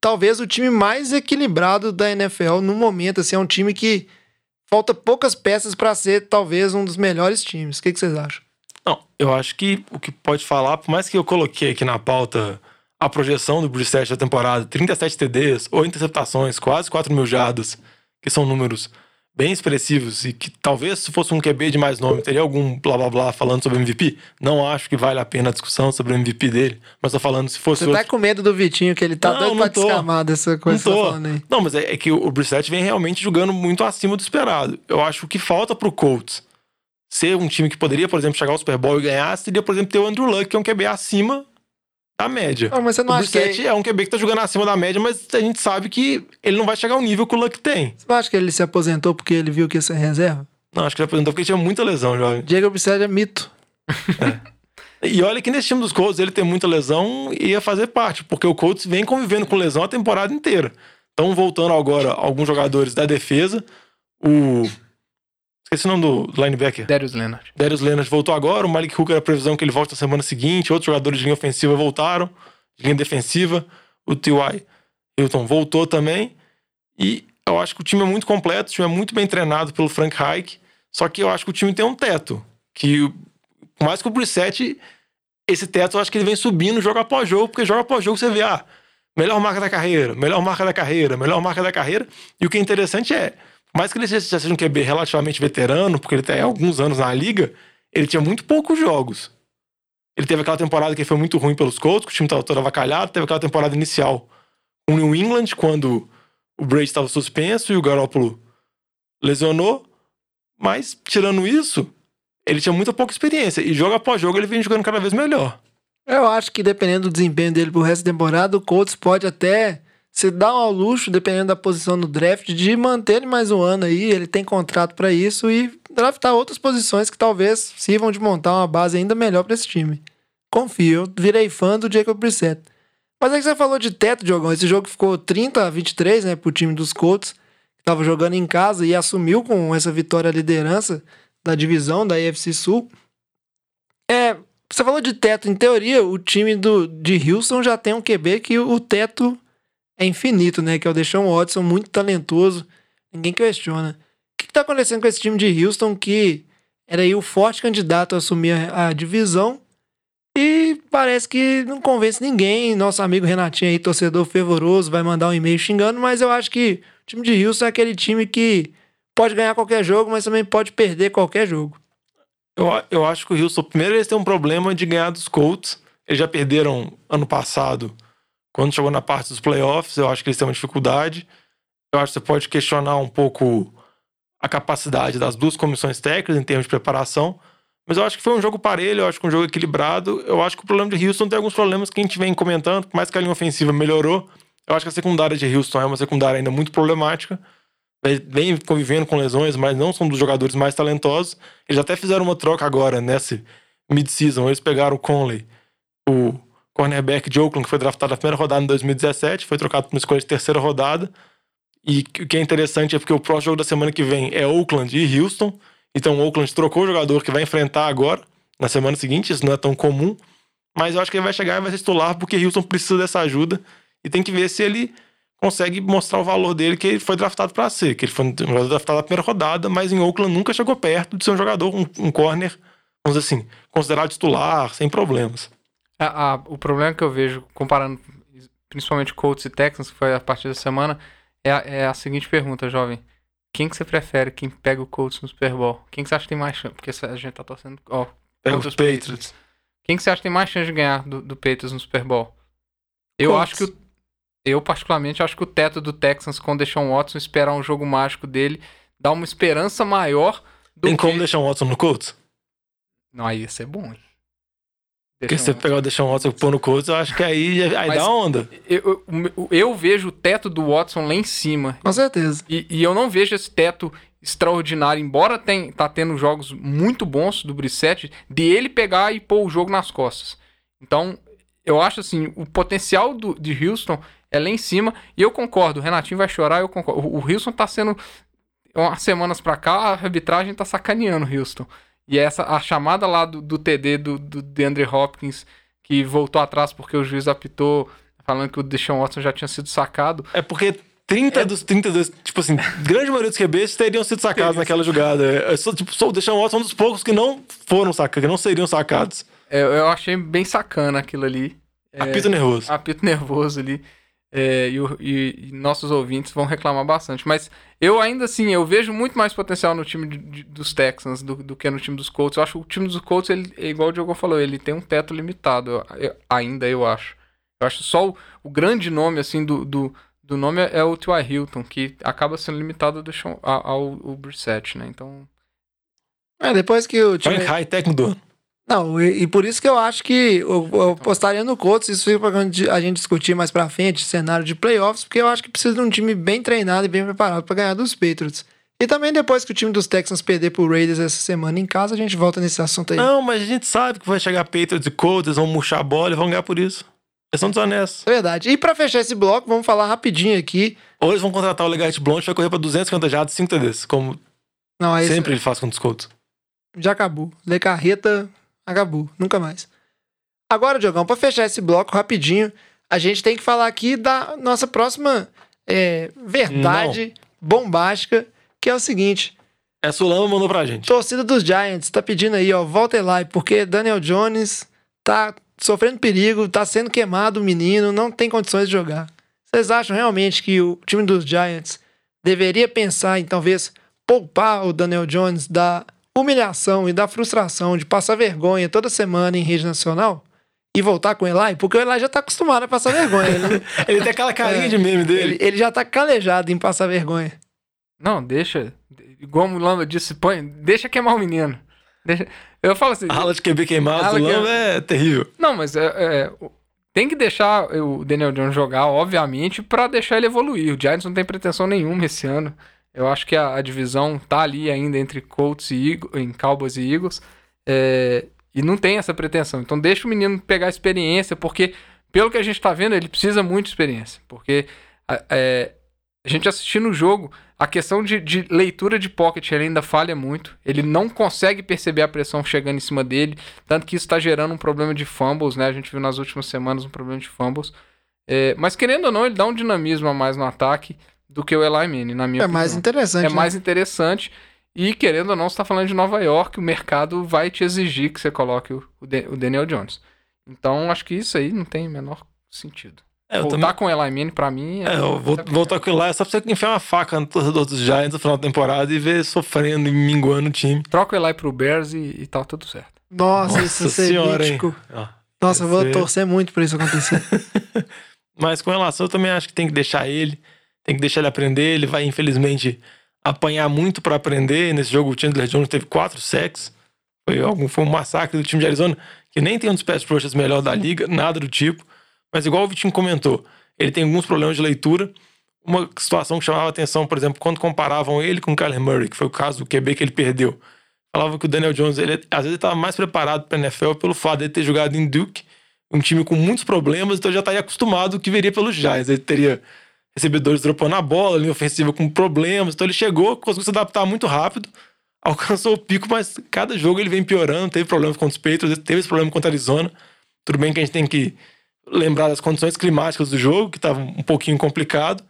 talvez o time mais equilibrado da NFL no momento, assim, é um time que falta poucas peças para ser talvez um dos melhores times. O que, que vocês acham? Não, eu acho que o que pode falar, por mais que eu coloquei aqui na pauta a projeção do Brissett da temporada, 37 TDs, 8 interceptações, quase 4 mil jardas, que são números bem expressivos e que talvez se fosse um QB de mais nome teria algum blá blá blá falando sobre MVP. Não acho que vale a pena a discussão sobre o MVP dele, mas tô falando se fosse Você tá outro... com medo do Vitinho, que ele tá Não, doido não pra tô. descamar dessa coisa Não tá tô. falando aí. Não, mas é, é que o Brissett vem realmente jogando muito acima do esperado. Eu acho que falta pro Colts ser um time que poderia, por exemplo, chegar ao Super Bowl e ganhar, seria, por exemplo, ter o Andrew Luck, que é um QB acima da média. Ah, mas você não o acha que Brissett é um QB que tá jogando acima da média, mas a gente sabe que ele não vai chegar ao nível que o Luck tem. Você não acha que ele se aposentou porque ele viu que ia ser reserva? Não, acho que ele apresentou porque ele tinha muita lesão, jovem. Diego Brissett é mito. E olha que nesse time dos Colts ele tem muita lesão e ia fazer parte, porque o Colts vem convivendo com lesão a temporada inteira. Então, voltando agora, alguns jogadores da defesa, o. Esqueci o nome do linebacker. Darius Leonard. Darius Leonard voltou agora, o Malik Hooker, a previsão que ele volte na semana seguinte, outros jogadores de linha ofensiva voltaram, de linha defensiva, o T.Y. Hilton voltou também, e eu acho que o time é muito completo, o time é muito bem treinado pelo Frank Reich, só que eu acho que o time tem um teto, que por mais que o Brissett, esse teto eu acho que ele vem subindo jogo após jogo, porque jogo após jogo você vê, ah, melhor marca da carreira, melhor marca da carreira, melhor marca da carreira, e o que é interessante é, mais que ele já seja um QB relativamente veterano, porque ele tem alguns anos na liga, ele tinha muito poucos jogos. Ele teve aquela temporada que foi muito ruim pelos Colts, que o time estava todo avacalhado, teve aquela temporada inicial com o New England, quando o Brady estava suspenso e o Garoppolo lesionou, mas tirando isso, ele tinha muita pouca experiência, e jogo após jogo ele vem jogando cada vez melhor. Eu acho que dependendo do desempenho dele pro resto da temporada, o Colts pode até se dar ao luxo, dependendo da posição no draft, de manter ele mais um ano aí. Ele tem contrato pra isso e draftar outras posições que talvez sirvam de montar uma base ainda melhor pra esse time. Confio, virei fã do Jacob Brissett. Mas é que você falou de teto, Diogão. Esse jogo ficou 30 a 23, né, pro time dos Colts, que tava jogando em casa e assumiu com essa vitória a liderança da divisão da AFC Sul. É, você falou de teto. Em teoria, o time do, de Houston já tem um QB que o teto é infinito, né? Que é o Deshaun Watson, muito talentoso. Ninguém questiona. O que, que tá acontecendo com esse time de Houston que era aí o forte candidato a assumir a, a divisão e parece que não convence ninguém. Nosso amigo Renatinho aí, torcedor fervoroso, vai mandar um e-mail xingando, mas eu acho que o time de Houston é aquele time que pode ganhar qualquer jogo, mas também pode perder qualquer jogo. Eu, eu acho que o Houston, primeiro, eles têm um problema de ganhar dos Colts. Eles já perderam ano passado, quando chegou na parte dos playoffs. Eu acho que eles têm uma dificuldade. Eu acho que você pode questionar um pouco a capacidade das duas comissões técnicas em termos de preparação. Mas eu acho que foi um jogo parelho, eu acho que um jogo equilibrado. Eu acho que o problema de Houston tem alguns problemas que a gente vem comentando, por mais que a linha ofensiva melhorou. Eu acho que a secundária de Houston é uma secundária ainda muito problemática. Vem- convivendo com lesões, mas não são dos jogadores mais talentosos. Eles até fizeram uma troca agora, nessa mid-season. Eles pegaram o Conley, o cornerback de Oakland, que foi draftado na primeira rodada em 2017, foi trocado por uma escolha de terceira rodada. E o que é interessante é porque o próximo jogo da semana que vem é Oakland e Houston. Então o Oakland trocou o jogador que vai enfrentar agora, na semana seguinte, isso não é tão comum. Mas eu acho que ele vai chegar e vai ser titular porque Houston precisa dessa ajuda. E tem que ver se ele consegue mostrar o valor dele que ele foi draftado para ser. Que ele foi um jogador draftado na primeira rodada, mas em Oakland nunca chegou perto de ser um jogador, um, um corner, vamos dizer assim, considerado titular, sem problemas. A- a- o problema que eu vejo, comparando principalmente Colts e Texans, que foi a partir da semana, é a, é a seguinte pergunta, jovem. Quem que você prefere? Quem pega o Colts no Super Bowl? Quem que você acha que tem mais chance? Porque a gente tá torcendo. Ó, contra os Patriots. Quem que você acha que tem mais chance de ganhar do, do Patriots no Super Bowl? Eu Colts. acho que o, eu particularmente acho que o teto do Texans com o Deshaun Watson esperar um jogo mágico dele dá uma esperança maior do Tem que como deixar um Watson no Colts? Não, aí ia ser bom. hein? Porque se você pegar o Deshaun Watson e pôr no Colts, eu acho que aí, aí Mas- dá onda. eu, eu, eu vejo o teto do Watson lá em cima. Com certeza. E, e eu não vejo esse teto extraordinário, embora tem, tá tendo jogos muito bons do Brissette, de ele pegar e pôr o jogo nas costas. Então, eu acho assim, o potencial do, de Houston é lá em cima, e eu concordo, o Renatinho vai chorar, eu concordo. O, o Houston tá sendo, umas semanas pra cá, a arbitragem tá sacaneando o Houston. E essa, a chamada lá do, do TD do, do DeAndre Hopkins, que voltou atrás porque o juiz apitou, falando que o Deshaun Watson já tinha sido sacado, É porque 30 dos 32, tipo assim, grande maioria dos QBs teriam sido sacados naquela jogada. É só, tipo, só o Deshaun Watson é um dos poucos que não foram sacados, que não seriam sacados. É, Eu, eu achei bem sacana aquilo ali. É, Apito nervoso. apito nervoso ali. É, e, o- e- e nossos ouvintes vão reclamar bastante. Mas eu ainda assim, eu vejo muito mais potencial no time de- de- dos Texans do, do que no time dos Colts. Eu acho que o time dos Colts, ele, é igual o Diogo falou, ele tem um teto limitado. eu- eu- ainda, eu acho. Eu acho só o, o grande nome, assim, do, do, do nome é o T.Y. Hilton, que acaba sendo limitado ao, ao, ao Brissett, né? Então, É, depois que o time. Frank High, técnico do ano. Não, e, e por isso que eu acho que eu, eu apostaria no Colts, isso fica pra gente- a gente discutir mais pra frente, cenário de playoffs, porque eu acho que precisa de um time bem treinado e bem preparado pra ganhar dos Patriots. E também depois que o time dos Texans perder pro Raiders essa semana em casa, a gente volta nesse assunto aí. Não, mas a gente sabe que vai chegar Patriots e Colts, eles vão murchar a bola e vão ganhar por isso. Eles são desonestos. É verdade. E pra fechar esse bloco, vamos falar rapidinho aqui. Ou eles vão contratar o Legate Blount e vai correr pra 250 jardas, 5 TDs, como Não, aí sempre ele faz com os Colts. já acabou. Lê carreta, acabou. Nunca mais. Agora, Diogão, pra fechar esse bloco rapidinho, a gente tem que falar aqui da nossa próxima é, verdade bombástica, que é o seguinte. Essa o Lama mandou pra gente. Torcida dos Giants tá pedindo aí, ó, volta lá, porque Daniel Jones tá sofrendo perigo, tá sendo queimado o menino, não tem condições de jogar. Vocês acham realmente que o time dos Giants deveria pensar em talvez poupar o Daniel Jones da humilhação e da frustração de passar vergonha toda semana em rede nacional e voltar com o Eli? Porque o Eli já tá acostumado a passar vergonha. Ele, Ele tem aquela carinha É, de meme dele. ele, ele já tá calejado em passar vergonha. Não, deixa. Igual o Lamba disse, põe, deixa queimar o menino. Deixa- eu falo assim. A ala de QB queimado do que- Lama é terrível. Não, mas é, é, tem que deixar o Daniel Jones jogar, obviamente, pra deixar ele evoluir. O Giants não tem pretensão nenhuma esse ano. Eu acho que a, a divisão tá ali ainda entre Colts e Eagles, Cowboys e Eagles. é, e não tem essa pretensão. Então deixa o menino pegar experiência, porque pelo que a gente tá vendo, ele precisa muito de experiência. Porque é, a gente assistindo o jogo, a questão de, de leitura de pocket ele ainda falha muito. Ele não consegue perceber a pressão chegando em cima dele. Tanto que isso está gerando um problema de fumbles, né? A gente viu nas últimas semanas um problema de fumbles. É, mas querendo ou não, ele dá um dinamismo a mais no ataque do que o Eli Manning, na minha É mais opinião. interessante. É né? mais interessante. E querendo ou não, você está falando de Nova York, o mercado vai te exigir que você coloque o, o Dan- o Daniel Jones. Então, acho que isso aí não tem o menor sentido. É, Voltar também. com o Eli Manning, pra mim, É, eu vou voltar com ele lá, é só pra você enfiar uma faca no torcedor dos Giants no final da temporada e ver sofrendo e minguando o time. troca o Eli pro Bears e, e tá tudo certo. Nossa, isso Nossa seria senhora, hein? mítico. Ó. Nossa, eu vou ser- torcer muito pra isso acontecer. Mas com relação, eu também acho que tem que deixar ele, tem que deixar ele aprender. Ele vai, infelizmente, apanhar muito pra aprender. Nesse jogo, o Chandler Jones teve quatro sacks. Foi, algum, foi um massacre do time de Arizona, que nem tem um dos pass rushers melhor da liga, nada do tipo. Mas igual o Vitinho comentou, ele tem alguns problemas de leitura. Uma situação que chamava atenção, por exemplo, quando comparavam ele com o Kyler Murray, que foi o caso do QB que ele perdeu. Falava que o Daniel Jones, ele, às vezes, estava mais preparado para NFL pelo fato de ele ter jogado em Duke, um time com muitos problemas, então já estaria acostumado o que viria pelos Giants. Ele teria recebedores dropando a bola, linha ofensiva com problemas, então ele chegou, conseguiu se adaptar muito rápido, alcançou o pico, mas cada jogo ele vem piorando, teve problemas contra os Patriots, teve esse problema contra a Arizona. Tudo bem que a gente tem que lembrar das condições climáticas do jogo, que estava um pouquinho complicado.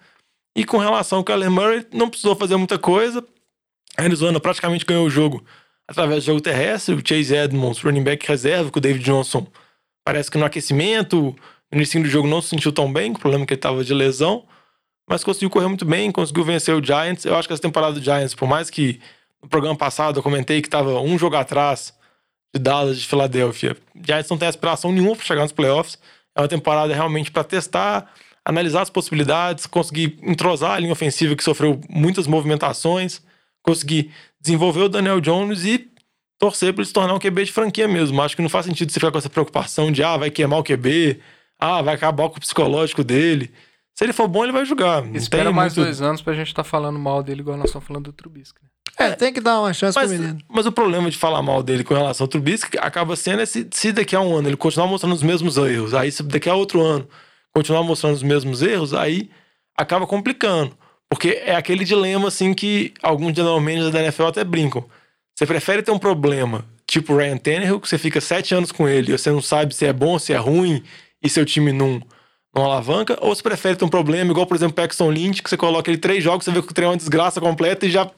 E com relação ao Kyler Murray, não precisou fazer muita coisa. A Arizona praticamente ganhou o jogo através do jogo terrestre. O Chase Edmonds, running back reserva, com o David Johnson parece que no aquecimento No início do jogo não se sentiu tão bem, o problema que ele tava de lesão, mas conseguiu correr muito bem, conseguiu vencer o Giants. Eu acho que essa temporada do Giants, por mais que no programa passado eu comentei que tava um jogo atrás de Dallas, de Filadélfia, Giants não tem aspiração nenhuma para chegar nos playoffs. É uma temporada realmente para testar, analisar as possibilidades, conseguir entrosar a linha ofensiva que sofreu muitas movimentações, conseguir desenvolver o Daniel Jones e torcer para ele se tornar um QB de franquia mesmo. Acho que não faz sentido você ficar com essa preocupação de ah, vai queimar o QB, ah, vai acabar com o psicológico dele. Se ele for bom, ele vai jogar. Não Espera tem mais muito- dois anos pra gente tá falando mal dele, igual nós estamos falando do Trubisky. né? É, tem que dar uma chance Mas, pro menino. mas o problema de falar mal dele com relação ao Trubisky acaba sendo é se, se daqui a um ano ele continuar mostrando os mesmos erros, aí se daqui a outro ano continuar mostrando os mesmos erros, aí acaba complicando. Porque é aquele dilema assim que alguns general managers da NFL até brincam. Você prefere ter um problema tipo o Ryan Tannehill, que você fica sete anos com ele e você não sabe se é bom, se é ruim e seu time não, não alavanca, ou você prefere ter um problema igual, por exemplo, o Paxton Lynch, que você coloca ele três jogos, você vê que o treino é uma desgraça completa e já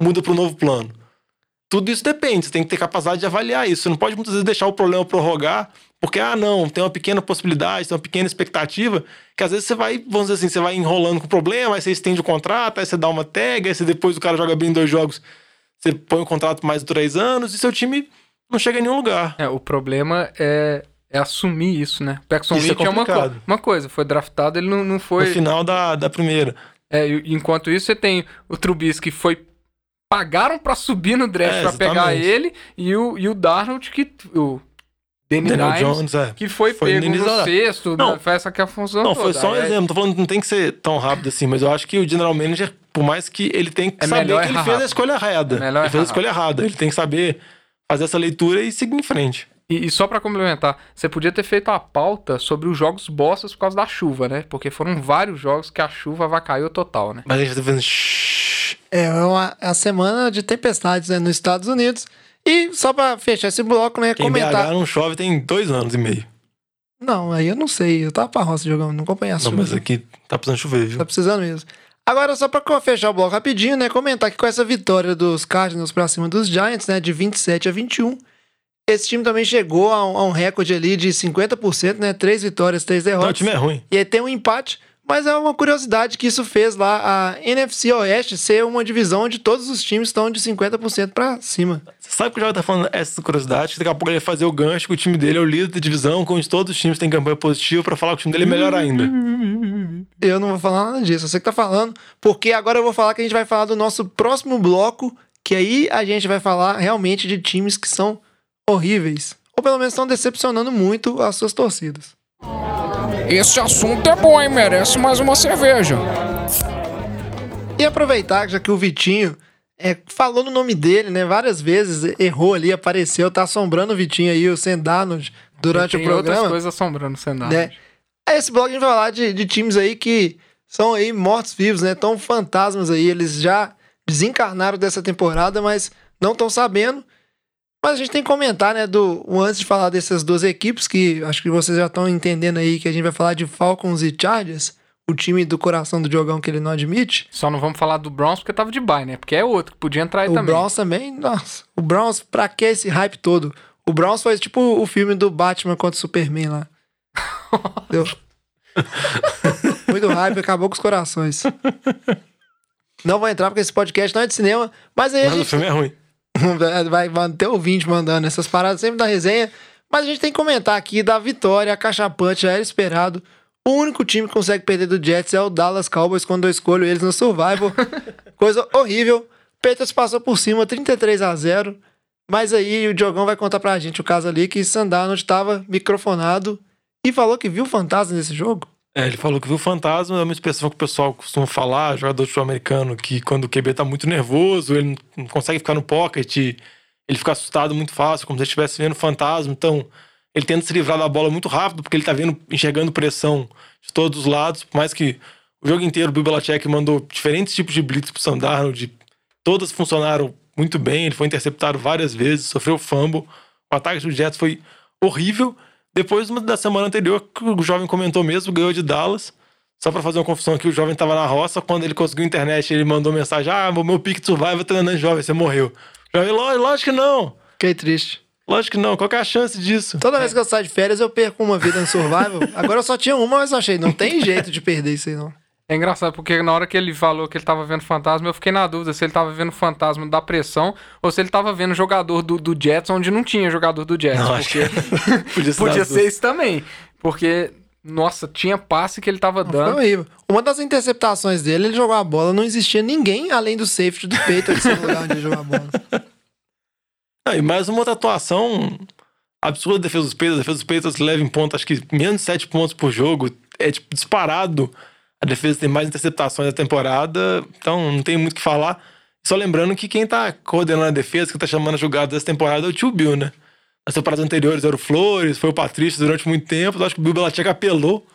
muda para um novo plano. Tudo isso depende, você tem que ter capacidade de avaliar isso. Você não pode muitas vezes deixar o problema prorrogar, porque, ah, não, tem uma pequena possibilidade, tem uma pequena expectativa, que às vezes você vai, vamos dizer assim, você vai enrolando com o problema, aí você estende o contrato, aí você dá uma tag, aí você depois o cara joga bem em dois jogos, você põe o contrato mais de três anos e seu time não chega em nenhum lugar. É, o problema é, é assumir isso, né? O Paxton Isso é Lynch é, uma, co- uma coisa, foi draftado, ele não, não No foi. final da, da primeira. É, enquanto isso, você tem o Trubisky que foi. Pagaram pra subir no draft É, pra pegar ele, e o, e o Darnold que. O Danny Daniel Dimes, Jones, é. que foi, Foi pego no sexto, Não. né, foi essa que é a função Não, foi toda. só um Aí- exemplo. Tô falando não tem que ser tão rápido assim, mas eu acho que o general manager, por mais que ele tem que É saber que ele fez a rápido. escolha errada. É ele fez a escolha errada. Ele tem que saber fazer essa leitura e seguir em frente. E, e só pra complementar, você podia ter feito a pauta sobre os jogos bostas por causa da chuva, né? Porque foram vários jogos que a chuva avacaiu total, né? Mas a gente tá fazendo. shhh. É uma, a semana de tempestades né, nos Estados Unidos. E só pra fechar esse bloco, né? Quem em comentar. BH não chove tem dois anos e meio. Não, aí eu não sei. Eu tava pra roça jogando, não acompanhei a Não, chuva. mas aqui tá precisando chover, viu? Tá precisando mesmo. Agora, só pra fechar o bloco rapidinho, né? Comentar que com essa vitória dos Cardinals pra cima dos Giants, né? De 27 a 21. Esse time também chegou a um, a um recorde ali de 50%, né? Três vitórias, três Não, o derrotas. time é ruim. E aí tem um empate, mas é uma curiosidade que isso fez lá a NFC Oeste ser uma divisão onde todos os times estão de 50% pra cima. Você sabe que o Jovem tá falando essa curiosidade, que daqui a pouco ele vai fazer o gancho, que o time dele é o líder da divisão, onde todos os times têm campanha positiva, pra falar que o time dele é melhor ainda. Eu não vou falar nada disso, você que tá falando, porque agora eu vou falar que a gente vai falar do nosso próximo bloco, que aí a gente vai falar realmente de times que são horríveis. Ou pelo menos estão decepcionando muito as suas torcidas. Esse assunto é bom, hein? Merece mais uma cerveja. E aproveitar, já que o Vitinho é, falou no nome dele, né? Várias vezes, errou ali, apareceu, tá assombrando o Vitinho aí, o Sendarnold, durante o Tem outras programa. coisas assombrando o cenário. né? Esse blog a gente vai falar de, de times aí que são aí mortos-vivos, né? Tão fantasmas aí, eles já desencarnaram dessa temporada, mas não estão sabendo. Mas a gente tem que comentar, né, do antes de falar dessas duas equipes, que acho que vocês já estão entendendo aí que a gente vai falar de Falcons e Chargers, o time do coração do jogão que ele não admite. Só não vamos falar do Browns porque tava de bye, né? Porque é outro que podia entrar aí O também. Browns também, nossa. O Browns, pra que esse hype todo? O Browns foi tipo o filme do Batman contra o Superman lá. Deu. Muito hype, acabou com os corações. Não vou entrar porque esse podcast não é de cinema, mas aí a Mas o gente filme é ruim. vai, ter ouvinte mandando essas paradas sempre da resenha. Mas a gente tem que comentar aqui da vitória, a cachapante já era esperado. O único time que consegue perder do Jets é o Dallas Cowboys quando eu escolho eles no Survival. Coisa horrível. Peters passou por cima, 33 a 0 Mas aí o Diogão vai contar pra gente o caso ali que Sandarnold estava microfonado e falou que viu fantasma nesse jogo. É, ele falou que viu fantasma, é uma expressão que o pessoal costuma falar, jogador de futebol americano, que quando o QB tá muito nervoso, ele não- consegue ficar no pocket, ele fica assustado muito fácil, como se ele estivesse vendo fantasma. Então, ele tenta se livrar da bola muito rápido, porque ele tá vendo, enxergando pressão de todos os lados, por mais que o jogo inteiro o Bill mandou diferentes tipos de blitz pro Sandarnold, todas funcionaram muito bem, ele foi interceptado várias vezes, sofreu fumble, o ataque do Jets foi horrível, depois da semana anterior, que o jovem comentou mesmo, ganhou de Dallas. Só pra fazer uma confusão aqui, o jovem tava na roça, quando ele conseguiu a internet, ele mandou mensagem: Ah, meu pique de survival tá andando jovem, você morreu. O jovem, lógico, que não. Fiquei triste. Lógico que não. Qual que é a chance disso? Toda vez que eu saio de férias, eu perco uma vida no Survival. Agora eu só tinha uma, mas eu achei, não tem jeito de perder isso aí, não. É engraçado, porque na hora que ele falou que ele tava vendo fantasma, eu fiquei na dúvida se ele tava vendo fantasma da pressão ou se ele tava vendo jogador do, do Jets onde não tinha jogador do Jets. Não, porque que podia ser. podia ser isso também. Porque, nossa, tinha passe que ele tava Foi dando. horrível. Uma das interceptações dele, ele jogou a bola, não existia ninguém além do safety do peito no lugar onde ele jogou a bola. Não, e mais uma outra atuação absurda da defesa dos Peitos. A defesa dos Peitos leva em ponto, acho que menos de 7 pontos por jogo. É tipo, disparado. A defesa tem mais interceptações da temporada, então não tem muito o que falar. Só lembrando que quem tá coordenando a defesa, que tá chamando a jogada dessa temporada é o tio Bill, né? Nas temporadas anteriores era o Flores, foi o Patrício durante muito tempo. Eu acho que o Bill Belichick apelou.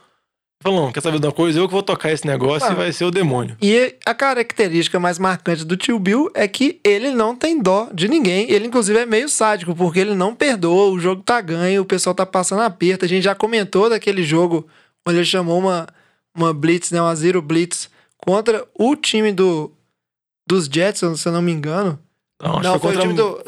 Falou, não, quer saber de uma coisa? Eu que vou tocar esse negócio Ah. e vai ser o demônio. E a característica mais marcante do tio Bill é que ele não tem dó de ninguém. Ele, inclusive, é meio sádico, porque ele não perdoa, o jogo tá ganho, o pessoal tá passando aperto. A gente já comentou daquele jogo onde ele chamou uma, uma blitz, né, uma zero blitz, contra o time do, dos Jets, se eu não me engano. Não, acho não, que foi, foi, o time do,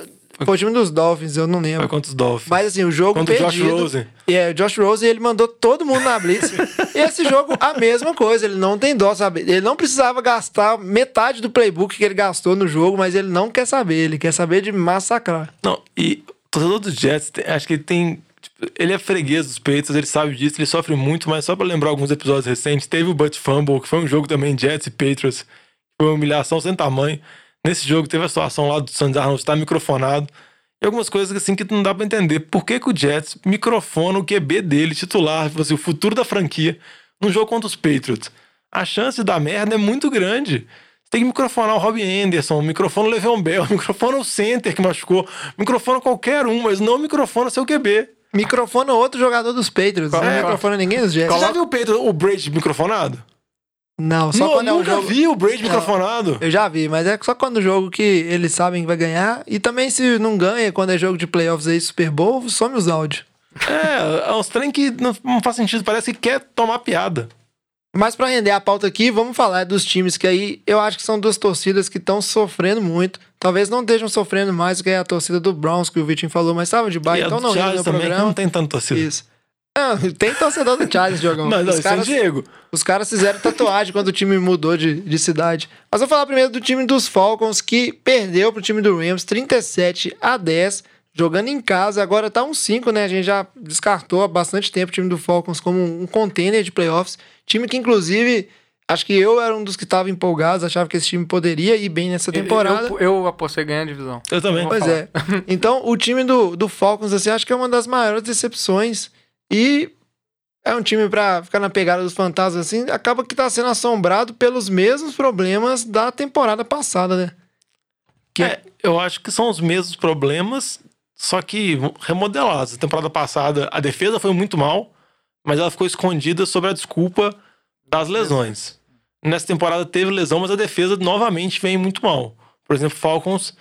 foi o time dos Dolphins, eu não foi lembro. contra os Dolphins. Mas assim, o jogo contra o Josh perdido. Rosen. E é, o Josh Rose, ele mandou todo mundo na blitz. e esse jogo, a mesma coisa. Ele não tem dó, sabe? Ele não precisava gastar metade do playbook que ele gastou no jogo, mas ele não quer saber. Ele quer saber de massacrar. Não, e o torcedor dos Jets, acho que ele tem. Ele é freguês dos peitos, ele sabe disso, ele sofre muito, mas só pra lembrar alguns episódios recentes, teve o Butt Fumble, que foi um jogo também Jets e Patriots, foi uma humilhação sem tamanho. Nesse jogo teve a situação lá do Sands Arnold estar microfonado. E algumas coisas assim que não dá pra entender. Por que, que o Jets microfona o QB dele, titular, tipo assim, o futuro da franquia, num jogo contra os Patriots? A chance dar merda é muito grande. Você tem que microfonar o Robbie Anderson, microfona o Le'Veon Bell, microfona o center que machucou, microfona qualquer um, mas não microfona seu QB. Microfona outro jogador dos Patriots. Não É, microfona ninguém dos Jets. Você já viu o, Pedro, o Brady microfonado? Não, só Não, quando é um nunca jogo. vi o Brady Não. microfonado. Eu já vi, mas é só quando o jogo que eles sabem que vai ganhar. E também se não ganha, quando é jogo de playoffs aí, Super Bowl, some os áudios. É, é uns trem que não, não faz sentido, parece que quer tomar piada. Mas pra render a pauta aqui, vamos falar dos times que aí eu acho que são duas torcidas que estão sofrendo muito. Talvez não estejam sofrendo mais do que a torcida do Browns, que o Vitinho falou, mas estava de baixo, então não riu no programa. não tem tanto torcida. Isso. Ah, tem torcedor do Chargers, Diogão. Mas não, os, é caras, Diego. os caras fizeram tatuagem quando o time mudou de, de cidade. Mas vou falar primeiro do time dos Falcons, que perdeu pro time do Rams 37 a 10, jogando em casa. Agora tá um 5, né? A gente já descartou há bastante tempo o time do Falcons como um contender de playoffs. Time que, inclusive, acho que eu era um dos que estava empolgados, achava que esse time poderia ir bem nessa temporada. Eu, eu apostei ganhar a divisão. Eu também. Pois é. Então, o time do, do Falcons, assim, acho que é uma das maiores decepções. E é um time pra ficar na pegada dos fantasmas, assim, acaba que tá sendo assombrado pelos mesmos problemas da temporada passada, né? Que É, eu acho que são os mesmos problemas, só que remodelados. A temporada passada, a defesa foi muito mal, mas ela ficou escondida sob a desculpa das lesões. Nessa temporada teve lesão, mas a defesa novamente vem muito mal. Por exemplo, Falcons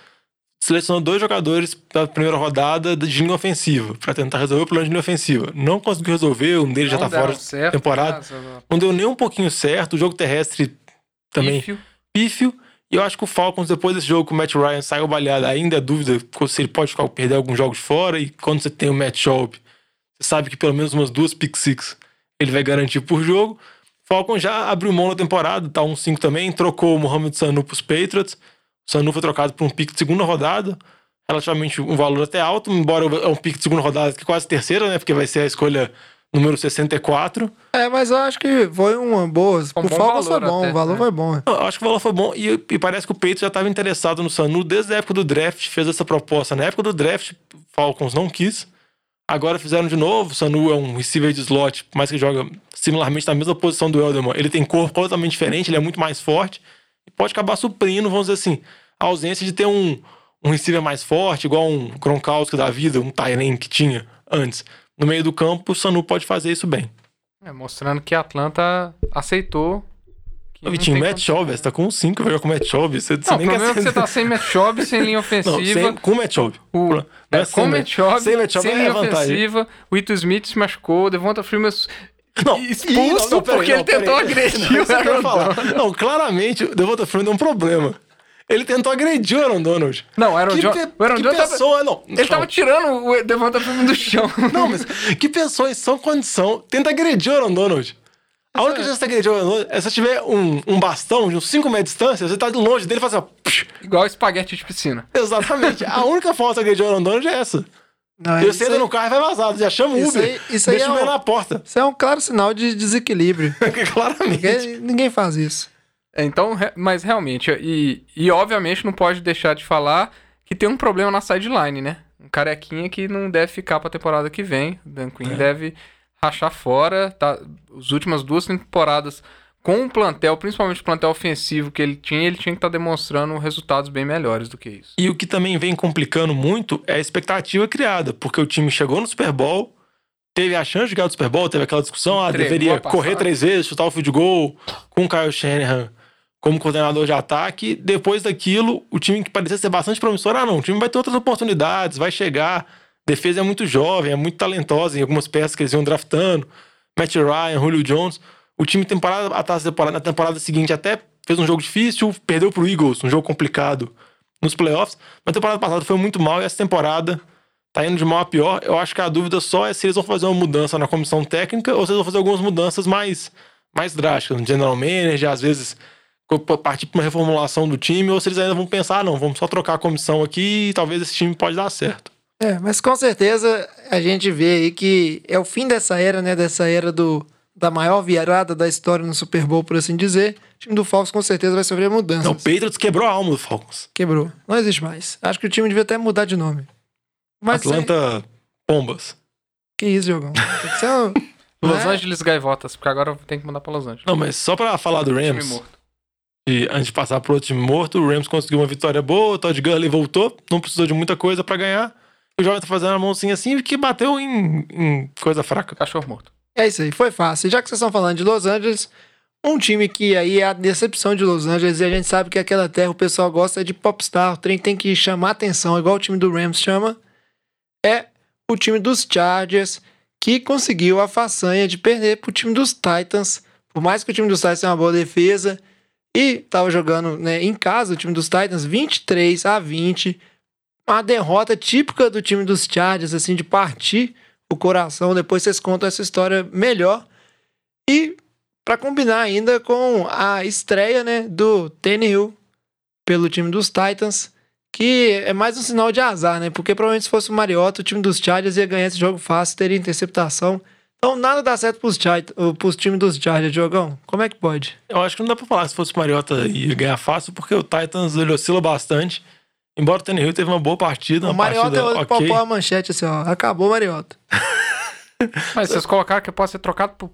selecionou dois jogadores da primeira rodada de linha ofensiva para tentar resolver o problema de linha ofensiva. Não conseguiu resolver, um deles já Não tá fora deram de certo, temporada. Não deu nem um pouquinho certo. O jogo terrestre também Pífio. pífio. E eu acho que o Falcons, depois desse jogo que o Matt Ryan saiu baleado, ainda é dúvida se ele pode ficar, perder alguns jogos fora. E quando você tem o Matt Schaub, você sabe que pelo menos umas duas pick six ele vai garantir por jogo. Falcons já abriu mão na temporada, tá 1-5 também, trocou o Mohamed Sanu pros Patriots. O Sanu foi trocado por um pick de segunda rodada, relativamente um valor até alto, embora é um pick de segunda rodada que é quase terceira, né? Porque vai ser a escolha número 64. É, mas eu acho que foi uma boa. Um o bom Falcons foi bom, até, o valor né? foi bom. Eu acho que o valor foi bom e, e parece que o Patriots já estava interessado no Sanu desde a época do draft, fez essa proposta. Na época do draft, o Falcons não quis. Agora fizeram de novo. O Sanu é um receiver de slot, mas que joga similarmente na mesma posição do Elderman. Ele tem corpo completamente diferente, ele é muito mais forte e pode acabar suprindo, vamos dizer assim, a ausência de ter um, um receiver mais forte, igual um Gronkowski da vida, um Tyrene que tinha antes. No meio do campo, o Sanu pode fazer isso bem. É, mostrando que a Atlanta aceitou. que O não Vitinho, Matt Schaub, você tá com 5, vai jogar com o Matt Schaub. Você, você Não, o nem problema é que você tá sem Matt Schaub, sem linha Não, ofensiva. sem, com o Matt Schaub. O, Não é é, sem com o Matt- Schaub, sem Matt Schaub sem é linha ofensiva, o Ito Smith se machucou, o Devonta Freeman Não, expulso não, não, porque não, ele tentou agredir Não, o Aaron falar. Não, claramente o Devonta Freeman é um problema. Ele tentou agredir o Aaron Donald. Não, o Aaron que Jones. pe- O Aaron que Jones tava- pessoa, não. Ele tava tirando o Devonta Freeman do chão. Não, mas que pessoa em sã condição tenta agredir o Aaron Donald? A única chance de agredir o Aaron Donald é se você tiver um, um bastão de uns 5 metros de distância, você tá de longe dele e faz assim, ó. Igual espaguete de piscina. Exatamente. A única forma de agredir o Aaron Donald é essa. Não, Ele isso, senta aí, no carro e vai vazado. Já chama o Isso Uber. aí- isso aí deixa é o Uber um- na porta. isso é um claro sinal de desequilíbrio. Claramente. Porque ninguém faz isso. É, Então, mas realmente, e, e obviamente não pode deixar de falar que tem um problema na sideline, né? Um carequinha que não deve ficar pra temporada que vem. O Dan Quinn deve rachar fora. Tá, as últimas duas temporadas com o plantel, principalmente o plantel ofensivo que ele tinha, ele tinha que estar demonstrando resultados bem melhores do que isso. E o que também vem complicando muito é a expectativa criada, porque o time chegou no Super Bowl, teve a chance de ganhar o Super Bowl, teve aquela discussão, ah, Entregou deveria correr três vezes, chutar o field goal, com o Kyle Shanahan como coordenador de ataque. Depois daquilo, o time que parecia ser bastante promissor, ah não, o time vai ter outras oportunidades, vai chegar. Defesa é muito jovem, é muito talentosa em algumas peças que eles iam draftando. Matt Ryan, Julio Jones. O time temporada, temporada, na temporada seguinte até fez um jogo difícil, perdeu pro Eagles, um jogo complicado nos playoffs. Mas a temporada passada foi muito mal e essa temporada tá indo de mal a pior. Eu acho que a dúvida só é se eles vão fazer uma mudança na comissão técnica ou se eles vão fazer algumas mudanças mais, mais drásticas. No general manager, às vezes partir para uma reformulação do time, ou se eles ainda vão pensar, ah, não, vamos só trocar a comissão aqui e talvez esse time pode dar certo. É, mas com certeza a gente vê aí que é o fim dessa era, né? Dessa era do, da maior virada da história no Super Bowl, por assim dizer. O time do Falcons com certeza vai sofrer mudanças. Não, o Patriots quebrou a alma do Falcons. Quebrou. Não existe mais. Acho que o time devia até mudar de nome. Mas Atlanta Pombas. Que isso, jogão. Tem que ser um- Los É. Angeles Gaivotas, porque agora tem que mandar pra Los Angeles. Não, mas só pra falar do Time Rams, morto. E antes de passar pro outro time morto, o Rams conseguiu uma vitória boa, o Todd Gurley voltou, não precisou de muita coisa pra ganhar. O Jovem tá fazendo a mãozinha assim que bateu em, em coisa fraca. Cachorro morto. É isso aí, foi fácil. Já que vocês estão falando de Los Angeles, um time que aí é a decepção de Los Angeles, e a gente sabe que aquela terra o pessoal gosta de popstar, o trem tem que chamar atenção, igual o time do Rams chama, é o time dos Chargers, que conseguiu a façanha de perder pro time dos Titans. Por mais que o time dos Titans tenha uma boa defesa, e tava jogando né, em casa, o time dos Titans, 23 a 20. Uma derrota típica do time dos Chargers, assim, de partir o coração. Depois vocês contam essa história melhor. E para combinar ainda com a estreia, né, do Tannehill pelo time dos Titans, que é mais um sinal de azar, né? Porque provavelmente se fosse o Mariota, o time dos Chargers ia ganhar esse jogo fácil, teria interceptação. Então nada dá certo pros, pros times dos Chargers, jogão. Como é que pode? Eu acho que não dá pra falar se fosse o Mariota ia ganhar fácil, porque o Titans ele oscila bastante. Embora o Tannehill teve uma boa partida, uma o Mariota é ok. okay. a manchete assim, ó. Acabou o Mariota. Mas vocês colocaram que pode ser trocado pro,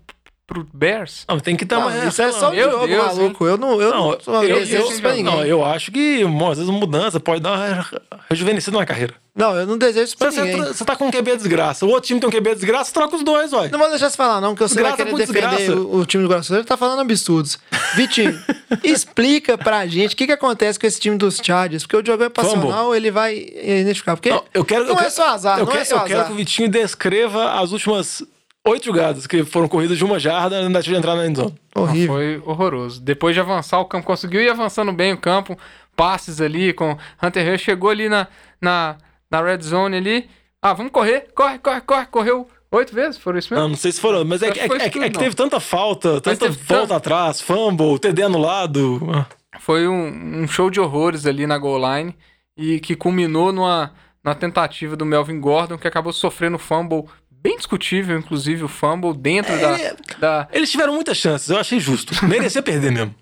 pro Bears? Não, tem que Não, uma isso é só um Meu jogo, Deus, maluco. Eu não, eu Não, não, sou eu, desejo eu, isso pra ninguém. não, eu acho que às vezes uma mudança pode dar uma rejuvenescida na carreira. Não, eu não desejo isso pra Você, ninguém. você tá com um QB desgraça, o outro time tem um QB desgraça, troca os dois, ué. Não vou deixar você falar, não, que você vai Desgraça querer defender desgraça. o, o time do Guarani. Ele tá falando absurdos. Vitinho, explica pra gente o que, que acontece com esse time dos Chargers, porque o jogo é passional, ele vai identificar. Porque Não, eu quero, não eu é quero- só azar, eu não quero, é só Eu quero azar. que o Vitinho descreva as últimas oito jogadas que foram corridas de uma jarda antes de entrar na endzone. Horrível. Foi horroroso. Depois de avançar o campo, conseguiu ir avançando bem o campo, passes ali com Hunter Hill, chegou ali na, na, na red zone ali. Ah, vamos correr, corre, corre, corre, correu oito vezes, foram isso mesmo? Não, não sei se foram, mas é, que- é, foi que- é tudo, é que teve tanta falta, tanta volta tanto- atrás, fumble, TD anulado. Ah. Foi um, um show de horrores ali na goal line e que culminou numa, numa tentativa do Melvin Gordon, que acabou sofrendo fumble, bem discutível, inclusive, o fumble dentro É. da, da. Eles tiveram muitas chances, eu achei justo. Merecia perder mesmo.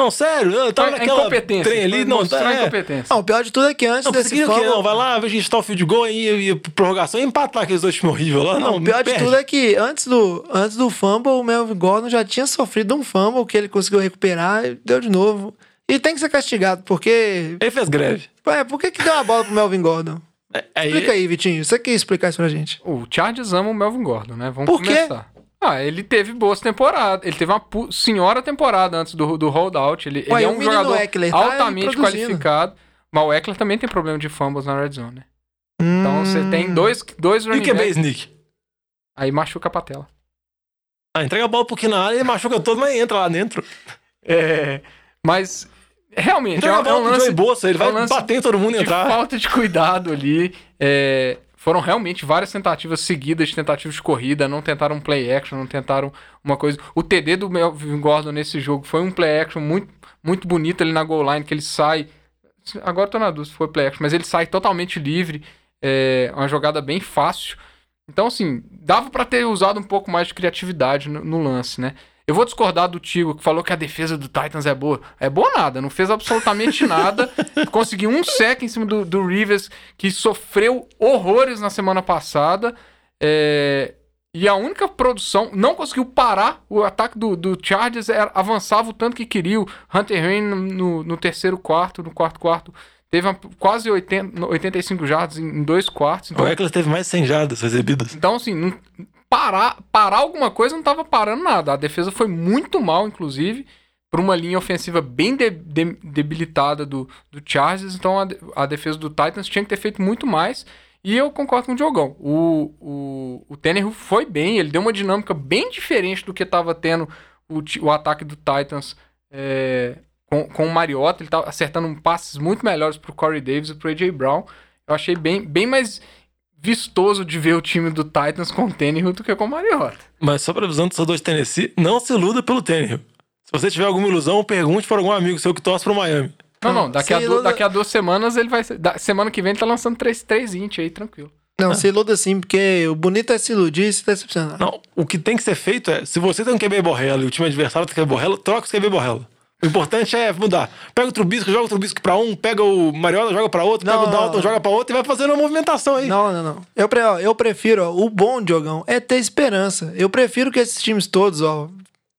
Não, sério, eu tava a naquela trem ali, não, a é, incompetência. Não, o pior de tudo é que antes Não, desse fumble... Não, vai lá, registrar o field goal e, e prorrogação e empatar aqueles dois times horríveis lá. Não, Não, o pior de tudo é que antes do, antes do fumble, o Melvin Gordon já tinha sofrido um fumble que ele conseguiu recuperar e deu de novo. E tem que ser castigado, porque... Ele fez greve. Ué, por que, que deu a bola pro Melvin Gordon? É, Explica aí, Vitinho. Você quer explicar isso pra gente? O Chargers ama o Melvin Gordon, né? Vamos Por quê? começar. Ah, ele teve boas temporadas. Ele teve uma senhora temporada antes do, do holdout. Ele, ele Ué, é o um jogador Eckler tá altamente qualificado. Mas o Eckler também tem problema de fumbles na red zone, né? Então você Hum. tem dois, dois e o running QB backs, sneak? aí machuca a patela. Ah, entrega a bola um pouquinho na área, ele machuca todo, mas entra lá dentro. É, mas Realmente, Então é, é um- lance... Joey Bolsa, ele é um vai bater em todo mundo e entrar. falta de cuidado ali. É, foram realmente várias tentativas seguidas de tentativas de corrida, não tentaram um play action, não tentaram uma coisa. O TD do Melvin Gordon nesse jogo foi um play action muito, muito bonito ali na goal line, que ele sai. Agora eu tô na dúvida se foi play action, mas ele sai totalmente livre. É uma jogada bem fácil. Então, assim, dava pra ter usado um pouco mais de criatividade no, no lance, né? Eu vou discordar do Tigo, que falou que a defesa do Titans é boa. É boa nada, não fez absolutamente nada. Conseguiu um sec em cima do, do Rivers, que sofreu horrores na semana passada. É, E a única produção, não conseguiu parar o ataque do, do Chargers, era- avançava o tanto que queria. O Hunter Rain no, no- terceiro quarto, no quarto quarto, teve uma- quase 80, 85 jardas em, em dois quartos. Então, O Eckler teve mais de 100 jardas recebidas. então, assim, não- parar, parar alguma coisa não tava parando nada. A defesa foi muito mal, inclusive, por uma linha ofensiva bem de- de- debilitada do, do Chargers. Então, a, a defesa do Titans tinha que ter feito muito mais. E eu concordo com o Diogão. O, o, o Tannehill foi bem, ele deu uma dinâmica bem diferente do que estava tendo o, o ataque do Titans é, com, com o Mariota. Ele estava acertando passes muito melhores pro Corey Davis e pro A.J. Brown. Eu achei bem, bem mais vistoso de ver o time do Titans com o Tannehill do que com o Mariota. Mas só pra avisando do torcedor de Tennessee, não se iluda pelo Tannehill. Se você tiver alguma ilusão, pergunte para algum amigo seu que torce pro Miami. Não, não, daqui, a iluda- daqui a duas semanas ele vai ser. da- semana que vem ele tá lançando 3, 3 int aí, tranquilo. Não, se iluda sim, porque o bonito é se iludir e se decepcionar. Não, o que tem que ser feito é, se você tem um QB borrela e o time adversário tem QB borrela, troca os QB borrela. O importante é mudar. Pega o Trubisky, joga o Trubisky pra um, pega o Mariota, joga pra outro, Não, pega o Dalton, não. joga pra outro e vai fazendo uma movimentação aí. Não, não, não. Eu, pre- ó, eu prefiro, ó, o bom, Diogão, é ter esperança. Eu prefiro que esses times todos, ó,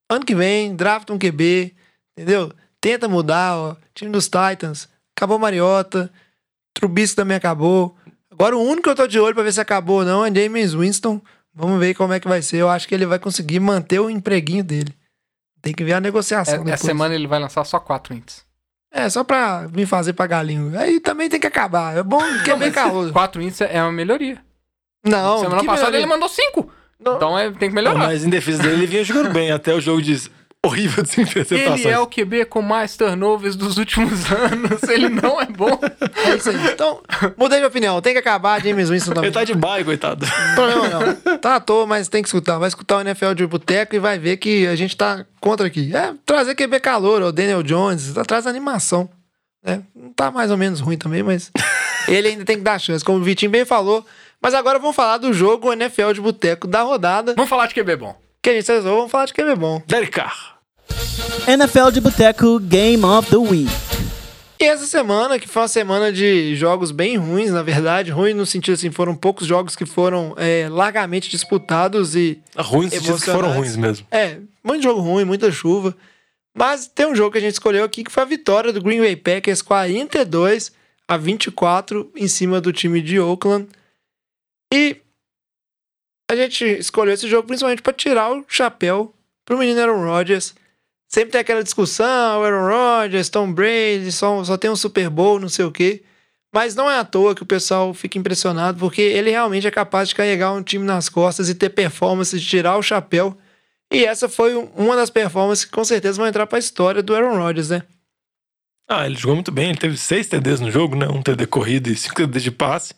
ano que vem, drafta um QB, entendeu? Tenta mudar, ó. Time dos Titans, acabou Mariota, Trubisky também acabou. Agora o único que eu tô de olho pra ver se acabou ou não é James Winston. Vamos ver como é que vai ser. Eu acho que ele vai conseguir manter o empreguinho dele. Tem que ver a negociação É, depois. essa semana ele vai lançar só 4 ints. É, só pra vir fazer pra galinho. Aí também tem que acabar. É bom que é bem calor. 4 ints é uma melhoria. Não, semana passada melhoria. ele mandou 5. Não. Então é, tem que Não, melhorar. mas em defesa dele, ele vinha jogando bem até o jogo de horrível de interceptações. Ele é o QB com mais turnovers dos últimos anos. Ele não é bom. É isso aí. Então, mudei de opinião. Tem que acabar James Winston também. Ele tá de baile, coitado. Problema não. Tá à toa, mas tem que escutar. Vai escutar o NFL de boteco e vai ver que a gente tá contra aqui. É, trazer QB calor, o Daniel Jones, traz animação. né? Não tá mais ou menos ruim também, mas ele ainda tem que dar chance, como o Vitinho bem falou. Mas agora vamos falar do jogo NFL de boteco da rodada. Vamos falar de QB bom. Que a gente resolveu, vamos falar de QB bom. Derek Carr. NFL de Boteco Game of the Week. E essa semana, que foi uma semana de jogos bem ruins, na verdade, ruim no sentido assim, foram poucos jogos que foram é, largamente disputados e Ruins que foram ruins mesmo. É, muito jogo ruim, muita chuva. Mas tem um jogo que a gente escolheu aqui que foi a vitória do Green Bay Packers 42 a 24 em cima do time de Oakland. E a gente escolheu esse jogo principalmente para tirar o chapéu pro menino Aaron Rodgers. Sempre tem aquela discussão, Aaron Rodgers, Tom Brady, só, só tem um Super Bowl, não sei o quê. Mas não é à toa que o pessoal fica impressionado, porque ele realmente é capaz de carregar um time nas costas e ter performance de tirar o chapéu e essa foi um- uma das performances que com certeza vão entrar pra história do Aaron Rodgers, né? Ah, ele jogou muito bem. Ele teve seis TDs no jogo, né? Um TD corrido e cinco TDs de passe.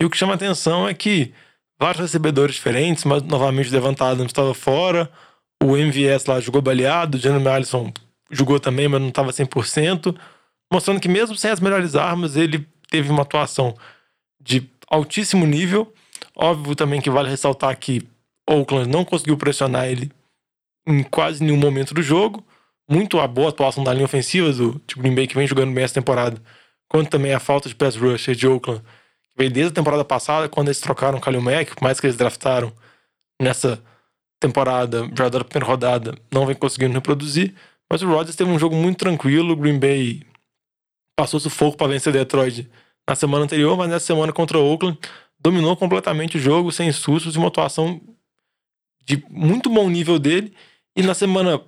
E o que chama atenção é que vários recebedores diferentes, mas novamente o Devant estava fora. O MVS lá jogou baleado. O Jeremy Allison jogou também, mas não estava 100%. Mostrando que mesmo sem as melhores armas, ele teve uma atuação de altíssimo nível. Óbvio também que vale ressaltar que Oakland não conseguiu pressionar ele em quase nenhum momento do jogo muito a boa atuação da linha ofensiva do tipo, Green Bay, que vem jogando bem essa temporada, quanto também a falta de pass rusher de Oakland, que veio desde a temporada passada, quando eles trocaram o Kalil Mack, mais que eles draftaram nessa temporada, já da primeira rodada, não vem conseguindo reproduzir. Mas o Rodgers teve um jogo muito tranquilo, o Green Bay passou sufoco para vencer Detroit na semana anterior, mas nessa semana contra o Oakland, dominou completamente o jogo, sem sustos, uma atuação de muito bom nível dele. E na semana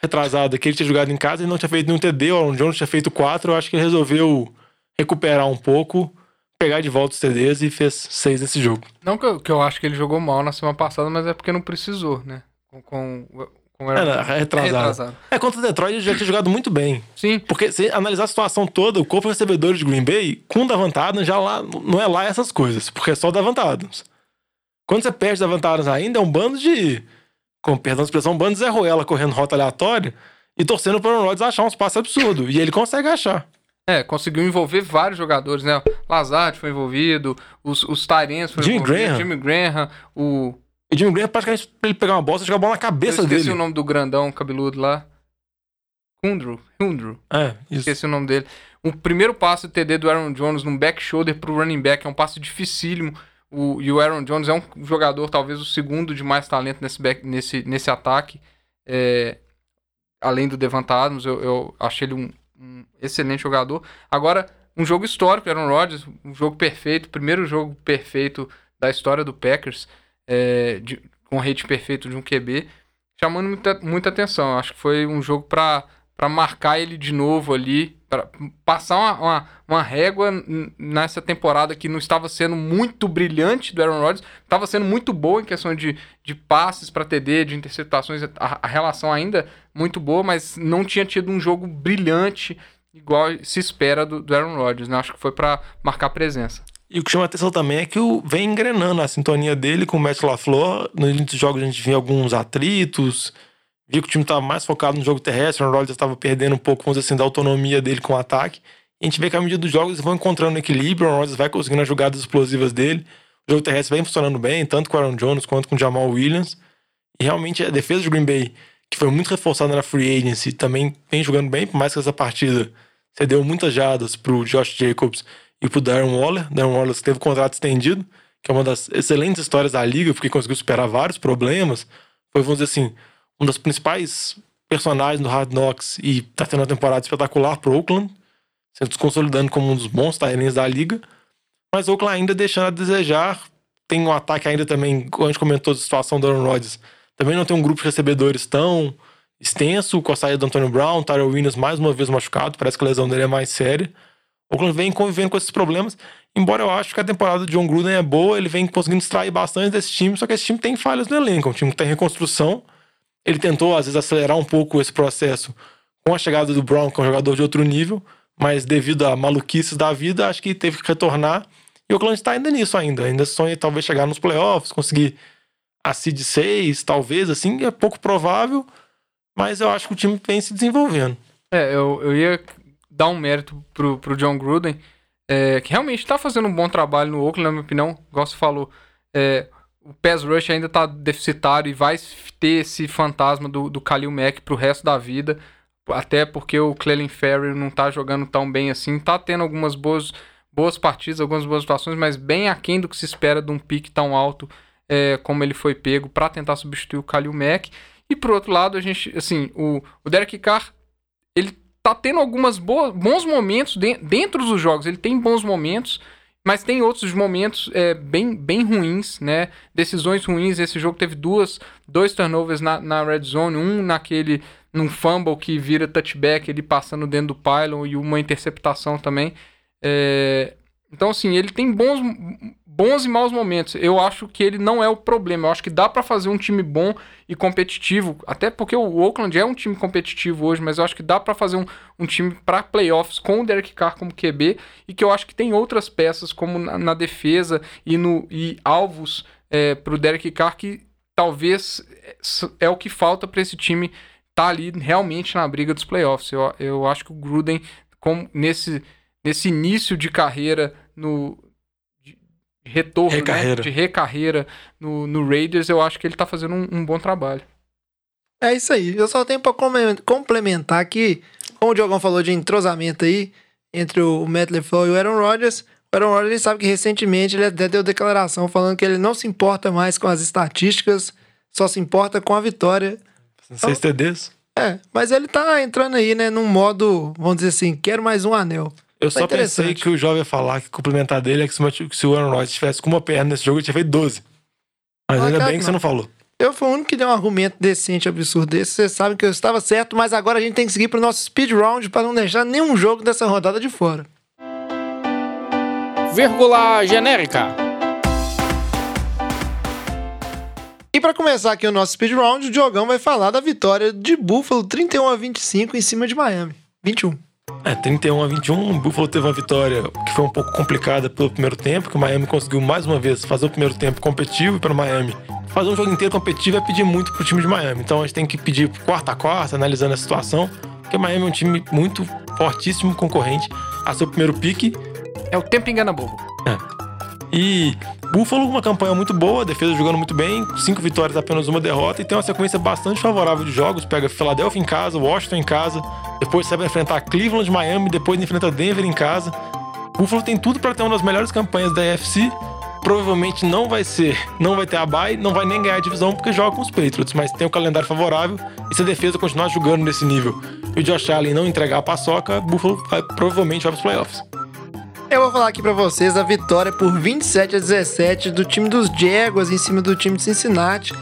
retrasada que ele tinha jogado em casa e não tinha feito nenhum TD, o Aaron Jones tinha feito quatro, eu acho que ele resolveu recuperar um pouco, pegar de volta os TDs e fez seis nesse jogo. Não que eu, que eu acho que ele jogou mal na semana passada, mas é porque não precisou, né? Com, com, com o Aaron Era Rodgers. retrasado. Retrasado. É, contra o Detroit ele já tinha jogado muito bem. Sim. Porque se analisar a situação toda, o corpo de recebedores de Green Bay, com o Davante Adams, já lá, não é lá essas coisas, porque é só o Davante Adams. Quando você perde Adams ainda, é um bando de, com perdão da expressão, um bando de Zé Ruela correndo rota aleatória e torcendo para o Rodgers achar uns passos absurdos. E ele consegue achar. É, conseguiu envolver vários jogadores, né? Lazard foi envolvido, os, os Tyrants foram Jimmy envolvidos, Graham. Jimmy Graham, o... E Jimmy Graham, praticamente, pra ele pegar uma bola, você joga a bola na Eu cabeça esqueci dele. o nome do grandão cabeludo lá. Hundrew, Hundrew. É, isso. Esqueci o nome dele. O primeiro passe do TD do Aaron Jones num back shoulder pro running back é um passe dificílimo. O, e o Aaron Jones é um jogador, talvez o segundo de mais talento nesse, back, nesse, nesse ataque. É, além do Devant Adams, eu, eu achei ele um, um excelente jogador. Agora, um jogo histórico, Aaron Rodgers, um jogo perfeito, primeiro jogo perfeito da história do Packers, é, de- com rate perfeito de um QB, chamando muita, muita atenção. Acho que foi um jogo para marcar ele de novo ali, para passar uma, uma, uma régua nessa temporada que não estava sendo muito brilhante do Aaron Rodgers, estava sendo muito boa em questão de, de passes para TD, de interceptações, a, a relação ainda muito boa, mas não tinha tido um jogo brilhante igual se espera do, do Aaron Rodgers, né? Acho que foi para marcar presença. E o que chama atenção também é que o, vem engrenando a sintonia dele com o Matt LaFleur. Nos jogos a gente via alguns atritos, via que o time estava mais focado no jogo terrestre, o Rodgers estava perdendo um pouco, vamos assim, da autonomia dele com o ataque. E a gente vê que à medida dos jogos eles vão encontrando equilíbrio, o Rodgers vai conseguindo as jogadas explosivas dele. O jogo terrestre vem funcionando bem, tanto com o Aaron Jones quanto com o Jamal Williams. E realmente a defesa do Green Bay, que foi muito reforçada na free agency, também vem jogando bem, por mais que essa partida cedeu muitas jadas pro Josh Jacobs e pro Darren Waller. Darren Waller teve o contrato estendido, que é uma das excelentes histórias da liga, porque conseguiu superar vários problemas. Foi, vamos dizer assim, um dos principais personagens do Hard Knocks e tá tendo uma temporada espetacular pro Oakland, se consolidando como um dos bons tairens da liga. Mas Oakland ainda deixando a desejar. Tem um ataque ainda também, a gente comentou, a situação do Aaron Rodgers. Também não tem um grupo de recebedores tão extenso, com a saída do Antonio Brown, Tyrell Williams mais uma vez machucado, parece que a lesão dele é mais séria. Oakland vem convivendo com esses problemas, embora eu acho que a temporada do John Gruden é boa, ele vem conseguindo extrair bastante desse time, só que esse time tem falhas no elenco, é um time que está em reconstrução. Ele tentou, às vezes, acelerar um pouco esse processo com a chegada do Brown, que é um jogador de outro nível, mas devido a maluquices da vida, acho que teve que retornar. E o Oakland está ainda nisso ainda, ainda sonha talvez chegar nos playoffs, conseguir a seed 6, talvez, assim, é pouco provável, mas eu acho que o time vem se desenvolvendo. É, eu, eu ia dar um mérito pro, pro John Gruden, é, que realmente tá fazendo um bom trabalho no Oakland, na minha opinião. Igual você falou, é, o pass rush ainda tá deficitário e vai ter esse fantasma do, do Khalil Mack pro resto da vida. Até porque o Clelin Ferry não tá jogando tão bem assim. Tá tendo algumas boas, boas partidas, algumas boas situações, mas bem aquém do que se espera de um pique tão alto é, como ele foi pego para tentar substituir o Khalil Mack. E por outro lado, a gente, assim, o, o Derek Carr, ele tá tendo algumas boas, bons momentos de- dentro dos jogos. Ele tem bons momentos, mas tem outros momentos é, bem, bem ruins, né? Decisões ruins. Esse jogo teve duas, dois turnovers na, na red zone, um naquele num fumble que vira touchback, ele passando dentro do pylon e uma interceptação também. É, então, assim, ele tem bons, bons e maus momentos. Eu acho que ele não é o problema. Eu acho que dá pra fazer um time bom e competitivo. Até porque o Oakland é um time competitivo hoje, mas eu acho que dá pra fazer um, um time pra playoffs com o Derek Carr como QB. E que eu acho que tem outras peças, como na, na defesa e, no, e alvos é, pro Derek Carr, que talvez é o que falta pra esse time estar ali realmente na briga dos playoffs. Eu, eu acho que o Gruden, com, nesse, nesse início de carreira no de retorno, né, Recarreira. de recarreira no, no Raiders, eu acho que ele tá fazendo um, um bom trabalho. É isso aí. Eu só tenho pra come- complementar que, como o Diogão falou de entrosamento aí entre o Matt LeFleur e o Aaron Rodgers, o Aaron Rodgers sabe que recentemente ele até deu declaração falando que ele não se importa mais com as estatísticas, só se importa com a vitória. Seis TDs. É, mas ele tá entrando aí, né, num modo, vamos dizer assim, quero mais um anel. Eu Tá só pensei que o jovem ia falar que complementar dele é que se o- o Aaron Rodgers tivesse com uma perna nesse jogo, ele tinha feito 12. Mas Ah, ainda bem que que você não. não falou. Eu fui o único que deu um argumento decente, absurdo desse. Vocês sabem que eu estava certo, mas agora a gente tem que seguir pro nosso speed round para não deixar nenhum jogo dessa rodada de fora. Vírgula genérica. E pra começar aqui o nosso speed round, o Diogão vai falar da vitória de Buffalo 31 a 25 em cima de Miami. 21. É, 31 a 21, o Buffalo teve uma vitória que foi um pouco complicada pelo primeiro tempo, que o Miami conseguiu mais uma vez fazer o primeiro tempo competitivo para o Miami. Fazer um jogo inteiro competitivo é pedir muito pro time de Miami. Então a gente tem que pedir quarta a quarta, analisando a situação, porque o Miami é um time muito fortíssimo, concorrente a seu primeiro pique. É o tempo engana bobo. E Buffalo, uma campanha muito boa, defesa jogando muito bem, cinco vitórias, apenas uma derrota, e tem uma sequência bastante favorável de jogos. Pega Philadelphia em casa, Washington em casa, depois vai enfrentar Cleveland, Miami, depois enfrenta Denver em casa. Buffalo tem tudo para ter uma das melhores campanhas da AFC. Provavelmente não vai ser, não vai ter a bye, não vai nem ganhar a divisão porque joga com os Patriots, mas tem um calendário favorável e se a defesa continuar jogando nesse nível e o Josh Allen não entregar a paçoca, Buffalo vai, provavelmente vai para os playoffs. Eu vou falar aqui pra vocês a vitória por 27 a 17 do time dos Jaguars em cima do time de Cincinnati,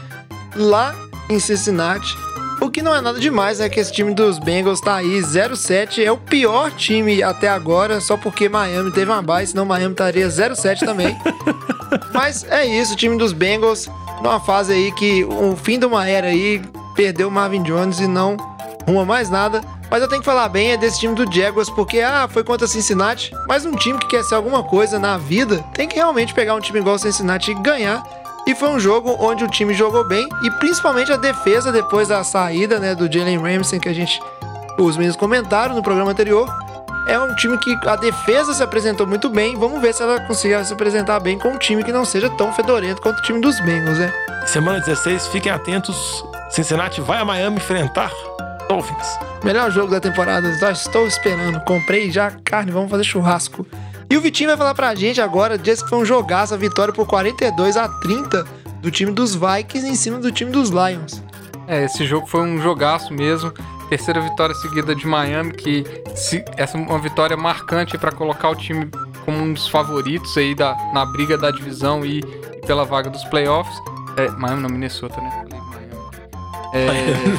lá em Cincinnati. O que não é nada demais, é que esse time dos Bengals tá aí 0-7, é o pior time até agora, só porque Miami teve uma bye, senão Miami estaria 0-7 também. Mas é isso, o time dos Bengals numa fase aí que o fim de uma era aí perdeu o Marvin Jones e não ruma mais nada. Mas eu tenho que falar bem é desse time do Jaguars, porque ah, foi contra Cincinnati, mas um time que quer ser alguma coisa na vida tem que realmente pegar um time igual o Cincinnati e ganhar. E foi um jogo onde o time jogou bem e principalmente a defesa depois da saída né, do Jalen Ramsey que a gente os meninos comentaram no programa anterior. É um time que a defesa se apresentou muito bem. Vamos ver se ela consegue se apresentar bem com um time que não seja tão fedorento quanto o time dos Bengals, né? Semana 16, fiquem atentos. Cincinnati vai a Miami enfrentar Dolphins. Melhor jogo da temporada, já estou esperando. Comprei já carne, vamos fazer churrasco. E o Vitinho vai falar pra gente agora, diz que foi um jogaço, a vitória por 42 a 30 do time dos Vikings em cima do time dos Lions. É, esse jogo foi um jogaço mesmo. Terceira vitória seguida de Miami, que se, essa é uma vitória marcante para colocar o time como um dos favoritos aí da, na briga da divisão e, e pela vaga dos playoffs. É, Miami não, Minnesota, né? É,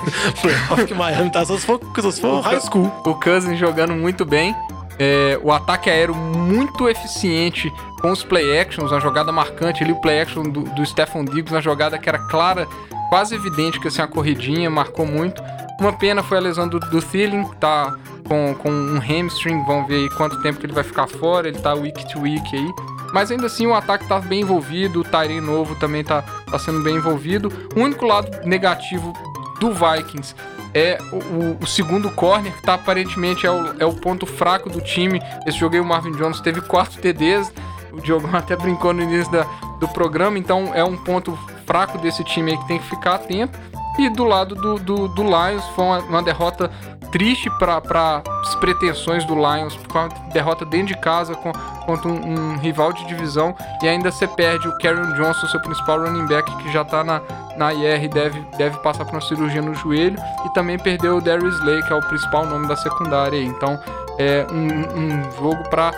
Playoff que Miami tá só se for, só se for high school. o Cousins jogando muito bem. É, o ataque aéreo muito eficiente com os play actions, uma jogada marcante ali, o play action do, do Stephon Diggs, uma jogada que era clara, quase evidente que assim, a corridinha marcou muito. Uma pena foi a lesão do, do Thielen, que tá com, com um hamstring, vamos ver aí quanto tempo que ele vai ficar fora, ele tá week to week aí. Mas ainda assim o ataque tá bem envolvido, o Tyree novo também tá, tá sendo bem envolvido. O único lado negativo do Vikings é o, o- segundo corner, que tá aparentemente é o, é o ponto fraco do time. Esse jogo aí o Marvin Jones teve quatro TDs. O Diogão até brincou no início da- do programa, então é um ponto fraco desse time aí que tem que ficar atento. E do lado do, do, do Lions foi uma, uma derrota triste para as pretensões do Lions, com uma derrota dentro de casa com, contra um, um rival de divisão. E ainda você perde o Karen Johnson, seu principal running back, que já tá na, na IR e deve, deve passar por uma cirurgia no joelho. E também perdeu o Darius Slay, que é o principal nome da secundária. Então é um, um jogo para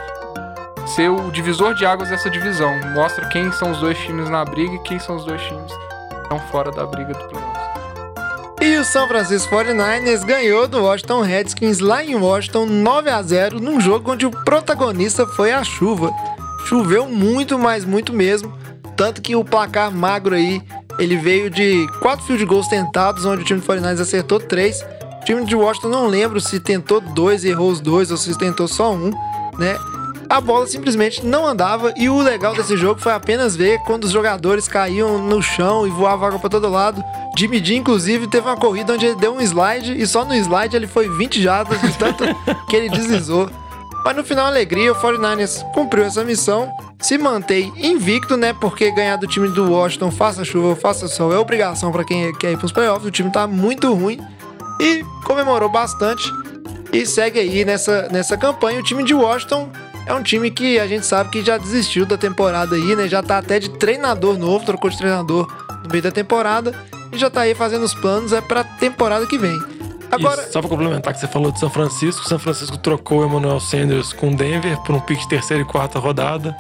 ser o divisor de águas dessa divisão. Mostra quem são os dois times na briga e quem são os dois times que estão fora da briga do playoffs. E o São Francisco 49ers ganhou do Washington Redskins lá em Washington 9 a 0 num jogo onde o protagonista foi a chuva. Choveu muito, mas muito mesmo, tanto que o placar magro aí, ele veio de quatro field goals tentados, onde o time do 49ers acertou três. O time de Washington não lembro se tentou dois errou os dois ou se tentou só um, né? A bola simplesmente não andava e o legal desse jogo foi apenas ver quando os jogadores caíam no chão e voavam água pra todo lado. Jimmy inclusive, teve uma corrida onde ele deu um slide e só no slide ele foi 20 jardas de tanto que ele deslizou. Mas no final, alegria, o 49ers cumpriu essa missão, se mantém invicto, né? Porque ganhar do time do Washington, faça chuva ou faça sol, é obrigação pra quem quer ir pros playoffs. O time tá muito ruim e comemorou bastante e segue aí nessa, nessa campanha. O time de Washington é um time que a gente sabe que já desistiu da temporada aí, né? Já tá até de treinador novo, trocou de treinador no meio da temporada e já tá aí fazendo os planos é pra temporada que vem. Agora, E só pra complementar que você falou de São Francisco, São Francisco trocou o Emmanuel Sanders com Denver por um pick de terceira e quarta rodada.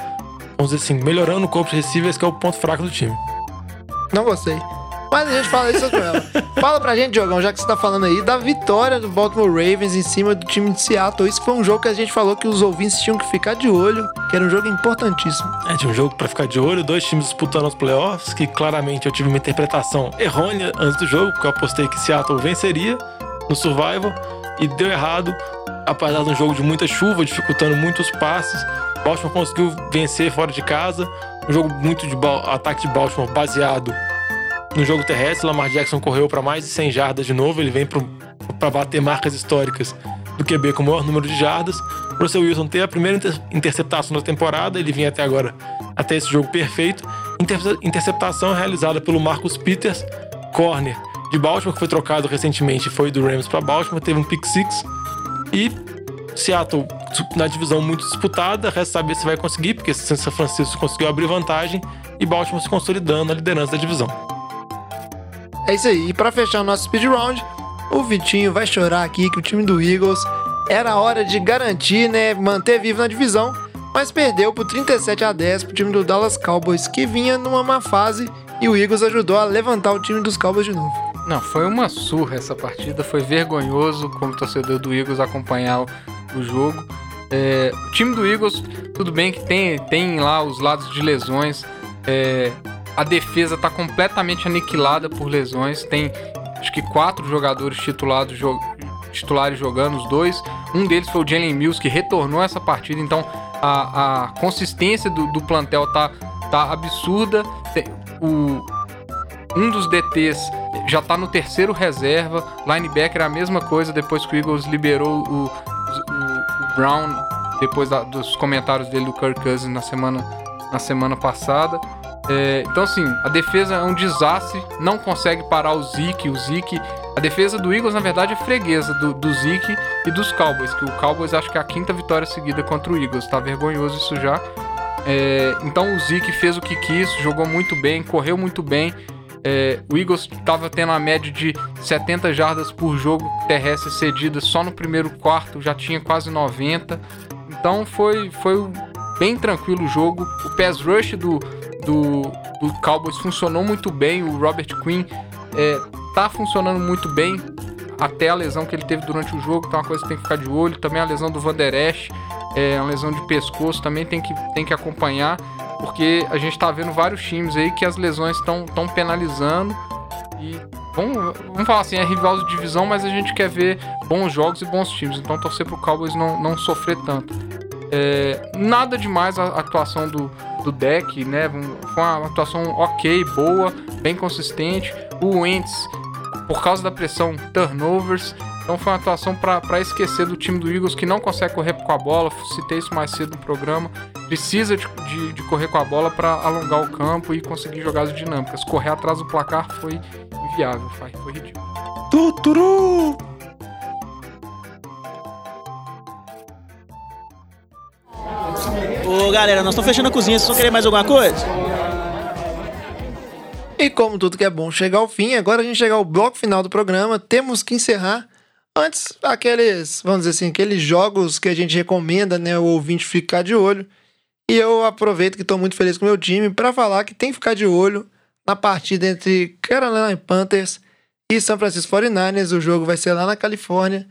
Vamos dizer assim, melhorando o corpo de receivers, que é o ponto fraco do time. não gostei. Mas a gente fala isso com ela. Fala pra gente, Diogão, já que você tá falando aí, da vitória do Baltimore Ravens em cima do time de Seattle. Isso foi um jogo que a gente falou que os ouvintes tinham que ficar de olho, que era um jogo importantíssimo. É, tinha um jogo pra ficar de olho, dois times disputando os playoffs, que claramente eu tive uma interpretação errônea antes do jogo, porque eu apostei que Seattle venceria no Survival, e deu errado, apesar de um jogo de muita chuva, dificultando muitos passes. Baltimore conseguiu vencer fora de casa, um jogo muito de ataque de Baltimore baseado no jogo terrestre. Lamar Jackson correu para mais de 100 jardas de novo, ele vem para bater marcas históricas do QB com o maior número de jardas. Russell Wilson tem a primeira inter- interceptação da temporada, ele vinha até agora, até esse jogo perfeito. Inter- interceptação realizada pelo Marcus Peters, corner de Baltimore, que foi trocado recentemente, foi do Rams para Baltimore, teve um pick six. E Seattle na divisão muito disputada, resta saber se vai conseguir, porque São Francisco conseguiu abrir vantagem e Baltimore se consolidando na liderança da divisão. É isso aí. E pra fechar o nosso speed round, o Vitinho vai chorar aqui que o time do Eagles era hora de garantir, né, manter vivo na divisão, mas perdeu por 37 a 10 pro time do Dallas Cowboys, que vinha numa má fase e o Eagles ajudou a levantar o time dos Cowboys de novo. Não, foi uma surra essa partida, foi vergonhoso como torcedor do Eagles acompanhar o, jogo. É, o time do Eagles, tudo bem que tem, tem lá os lados de lesões, é, a defesa tá completamente aniquilada por lesões, tem acho que quatro jogadores titulados, jo- titulares jogando, os dois. Um deles foi o Jalen Mills, que retornou essa partida, então a, a consistência do, do plantel tá, tá absurda. O, um dos DTs já tá no terceiro reserva. Linebacker é a mesma coisa depois que o Eagles liberou o, o- o Brown, depois da- dos comentários dele do Kirk Cousins na semana, na semana passada. É, então, assim, a defesa é um desastre, não consegue parar o Zeke. O Zeke, a defesa do Eagles, na verdade, é freguesa do, do Zeke e dos Cowboys, que o Cowboys acho que é a quinta vitória seguida contra o Eagles. Tá vergonhoso isso já. É, então o Zeke fez o que quis, jogou muito bem, correu muito bem. É, o Eagles estava tendo a média de 70 jardas por jogo terrestre cedidas só no primeiro quarto, já tinha quase 90. Então foi, foi bem tranquilo o jogo. O pass rush do, do, do Cowboys funcionou muito bem. O Robert Quinn é, tá funcionando muito bem até a lesão que ele teve durante o jogo, então é uma coisa que tem que ficar de olho. Também a lesão do Van Der Esch, é uma lesão de pescoço, também tem que, tem que acompanhar, porque a gente tá vendo vários times aí que as lesões estão tão penalizando. E vamos, vamos falar assim, é rival de divisão, mas a gente quer ver bons jogos e bons times, então torcer pro Cowboys não, não sofrer tanto. É, nada demais a atuação do, do deck, né? Foi uma atuação ok, boa, bem consistente. O Wentz, por causa da pressão, turnovers. Então foi uma atuação para esquecer do time do Eagles que não consegue correr com a bola. Citei isso mais cedo no programa. Precisa de, de, de correr com a bola para alongar o campo e conseguir jogadas dinâmicas. Correr atrás do placar foi inviável, foi, foi ridículo. Tuturu! Ô galera, nós estamos fechando a cozinha, vocês vão querer mais alguma coisa? E como tudo que é bom chega ao fim, agora a gente chega ao bloco final do programa, temos que encerrar. Antes, aqueles, vamos dizer assim, aqueles jogos que a gente recomenda, né, o ouvinte ficar de olho. E eu aproveito que estou muito feliz com o meu time para falar que tem que ficar de olho na partida entre Carolina Panthers e São Francisco 49ers. O jogo vai ser lá na Califórnia.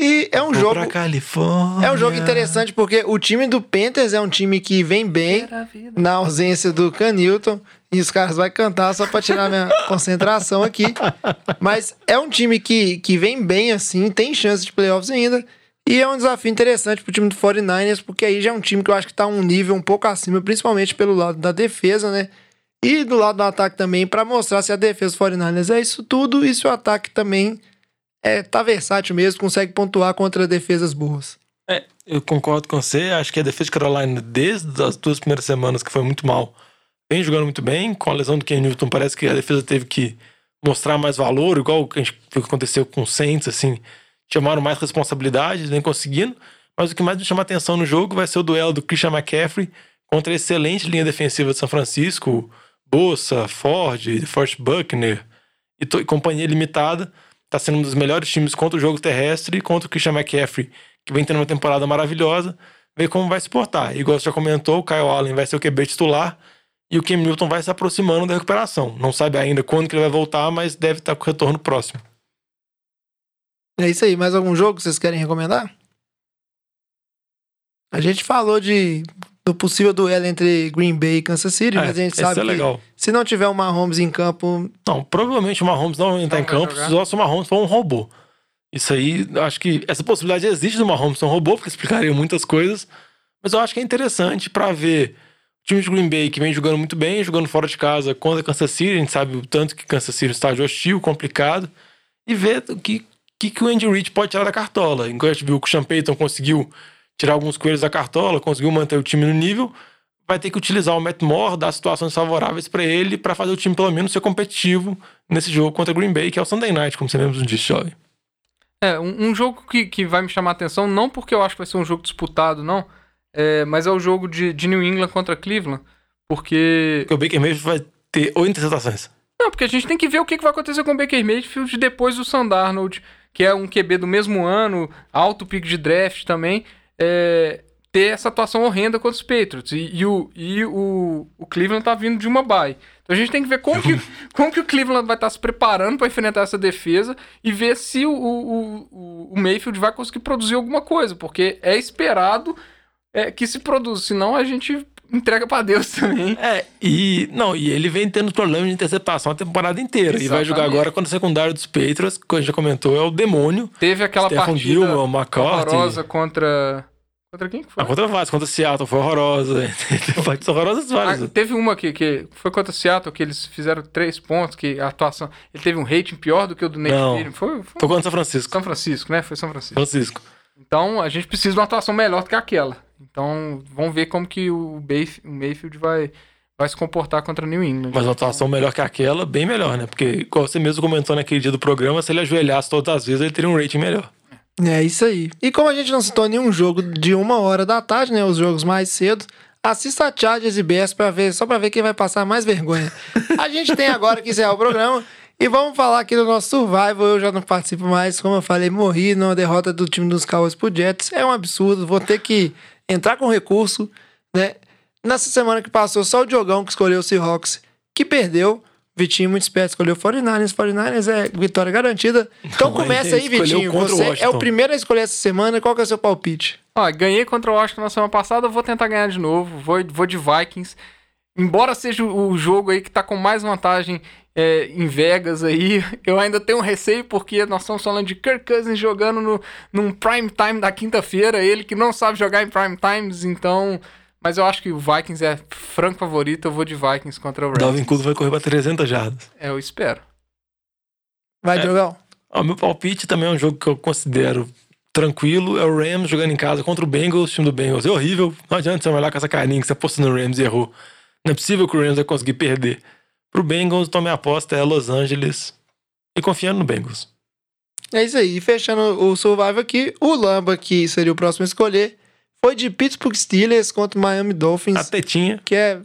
E é um Vou jogo pra Califórnia. é um jogo interessante porque o time do Panthers é um time que vem bem na ausência do Canilton. E os caras vão cantar só pra tirar minha concentração aqui. Mas é um time que, que vem bem assim, tem chance de playoffs ainda. E é um desafio interessante pro time do 49ers, porque aí já é um time que eu acho que tá um nível um pouco acima, principalmente pelo lado da defesa, né? E do lado do ataque também, pra mostrar se a defesa do 49ers é isso tudo e se o ataque também é, tá versátil mesmo, consegue pontuar contra defesas boas. É, eu concordo com você. Acho que a defesa de Carolina, desde as duas primeiras semanas, que foi muito mal, vem jogando muito bem. Com a lesão do Ken Newton, parece que a defesa teve que mostrar mais valor, igual viu que aconteceu com o Saints, assim. Chamaram mais responsabilidade, vem conseguindo. Mas o que mais me chama atenção no jogo vai ser o duelo do Christian McCaffrey contra a excelente linha defensiva de São Francisco, Bossa, Ford, Forrest Buckner e, e companhia limitada. Tá sendo um dos melhores times contra o jogo terrestre e contra o Christian McCaffrey, que vem tendo uma temporada maravilhosa. Ver como vai se portar. Igual você já comentou, o Kyle Allen vai ser o QB titular. E o Cam Newton vai se aproximando da recuperação. Não sabe ainda quando que ele vai voltar, mas deve estar com retorno próximo. É isso aí. Mais algum jogo que vocês querem recomendar? A gente falou de do possível duelo entre Green Bay e Kansas City, mas a gente sabe é que legal. se não tiver o Mahomes em campo, Não, provavelmente o Mahomes não vai entrar Não em campo jogar. só se o Mahomes for um robô. Isso aí, acho que essa possibilidade existe do Mahomes ser um robô, porque explicaria muitas coisas. Mas eu acho que é interessante pra ver o time de Green Bay que vem jogando muito bem, jogando fora de casa contra Kansas City. A gente sabe o tanto que Kansas City é um estádio hostil, complicado. E ver o que, que, que o Andy Reid pode tirar da cartola. Enquanto a gente viu que o Sean Payton conseguiu tirar alguns coelhos da cartola, conseguiu manter o time no nível, vai ter que utilizar o Matt Moore, dar situações favoráveis pra ele, pra fazer o time pelo menos ser competitivo nesse jogo contra Green Bay, que é o Sunday Night, como você mesmo disse, jovem. É, um, um jogo que, que vai me chamar a atenção, não porque eu acho que vai ser um jogo disputado, não, é, mas é o jogo de, de New England contra Cleveland, porque... Porque o Baker Mayfield vai ter oito interceptações. Não, porque a gente tem que ver o que que vai acontecer com o Baker Mayfield depois do Sandarnold, que é um QB do mesmo ano, alto pico de draft também, é, ter essa atuação horrenda contra os Patriots. E, e o, e o, o Cleveland tá vindo de uma bye. Então a gente tem que ver como que, como que o Cleveland vai estar se preparando para enfrentar essa defesa e ver se o, o, o, o Mayfield vai conseguir produzir alguma coisa, porque é esperado é, que se produza, senão a gente entrega para Deus também. É, e não, e ele vem tendo problemas de interceptação a temporada inteira. E vai jogar Exatamente. agora contra o secundário dos Patriots, que a gente já comentou, é o demônio. Teve aquela Stephen partida Gilmore, McCarthy. horrorosa contra. Contra quem que foi? Ah, contra o Vasco, contra o Seattle, foi horrorosa. Partidas horrorosas várias. Ah, teve uma que, que foi contra o Seattle, que eles fizeram três pontos, que a atuação. Ele teve um rating pior do que o do Nate Não. Foi, foi Foi contra o São Francisco. São Francisco, né? Foi São Francisco. Francisco. Então a gente precisa de uma atuação melhor do que aquela. Então vamos ver como que o, Bayf- o Mayfield vai, vai se comportar contra o New England. Mas uma atuação melhor que aquela, bem melhor, né? Porque, igual você mesmo comentou naquele dia do programa, se ele ajoelhasse todas as vezes, ele teria um rating melhor. É isso aí. E como a gente não citou nenhum jogo de uma hora da tarde, né? Os jogos mais cedo. Assista a Chargers e Bears pra ver, só pra ver quem vai passar mais vergonha. A gente tem agora que encerrar o programa. E vamos falar aqui do nosso Survival. Eu já não participo mais. Como eu falei, morri numa derrota do time dos Cowboys pro Jets. É um absurdo. Vou ter que entrar com recurso, né? Nessa semana que passou, só o Diogão que escolheu o Seahawks, que perdeu. Vitinho, muito esperto, escolheu 49ers. 49ers é vitória garantida. Então Não, começa aí, Vitinho. o Você é o primeiro a escolher essa semana. Qual que é o seu palpite? Ó, ganhei contra o Washington na semana passada, eu vou tentar ganhar de novo. Vou, vou de Vikings. Embora seja o o jogo aí que tá com mais vantagem é, em Vegas aí, eu ainda tenho um receio porque nós estamos falando de Kirk Cousins jogando no, num prime time da quinta-feira, ele que não sabe jogar em prime times, então... Mas eu acho que o Vikings é franco favorito, eu vou de Vikings contra o Rams. Dalvin Cook vai correr pra 300 jardas. É, eu espero. Vai, É. Diogão. Ó, meu palpite também é um jogo que eu considero tranquilo. É o Rams jogando em casa contra o Bengals. O time do Bengals é horrível. Não adianta você olhar com essa carinha que você apostou no Rams e errou. Não é possível que o Rams vai conseguir perder. Pro Bengals, então minha aposta é Los Angeles. E confiando no Bengals. É isso aí. E fechando o Survival aqui, o Lamba, que seria o próximo a escolher, foi de Pittsburgh Steelers contra o Miami Dolphins. A tetinha. Que é,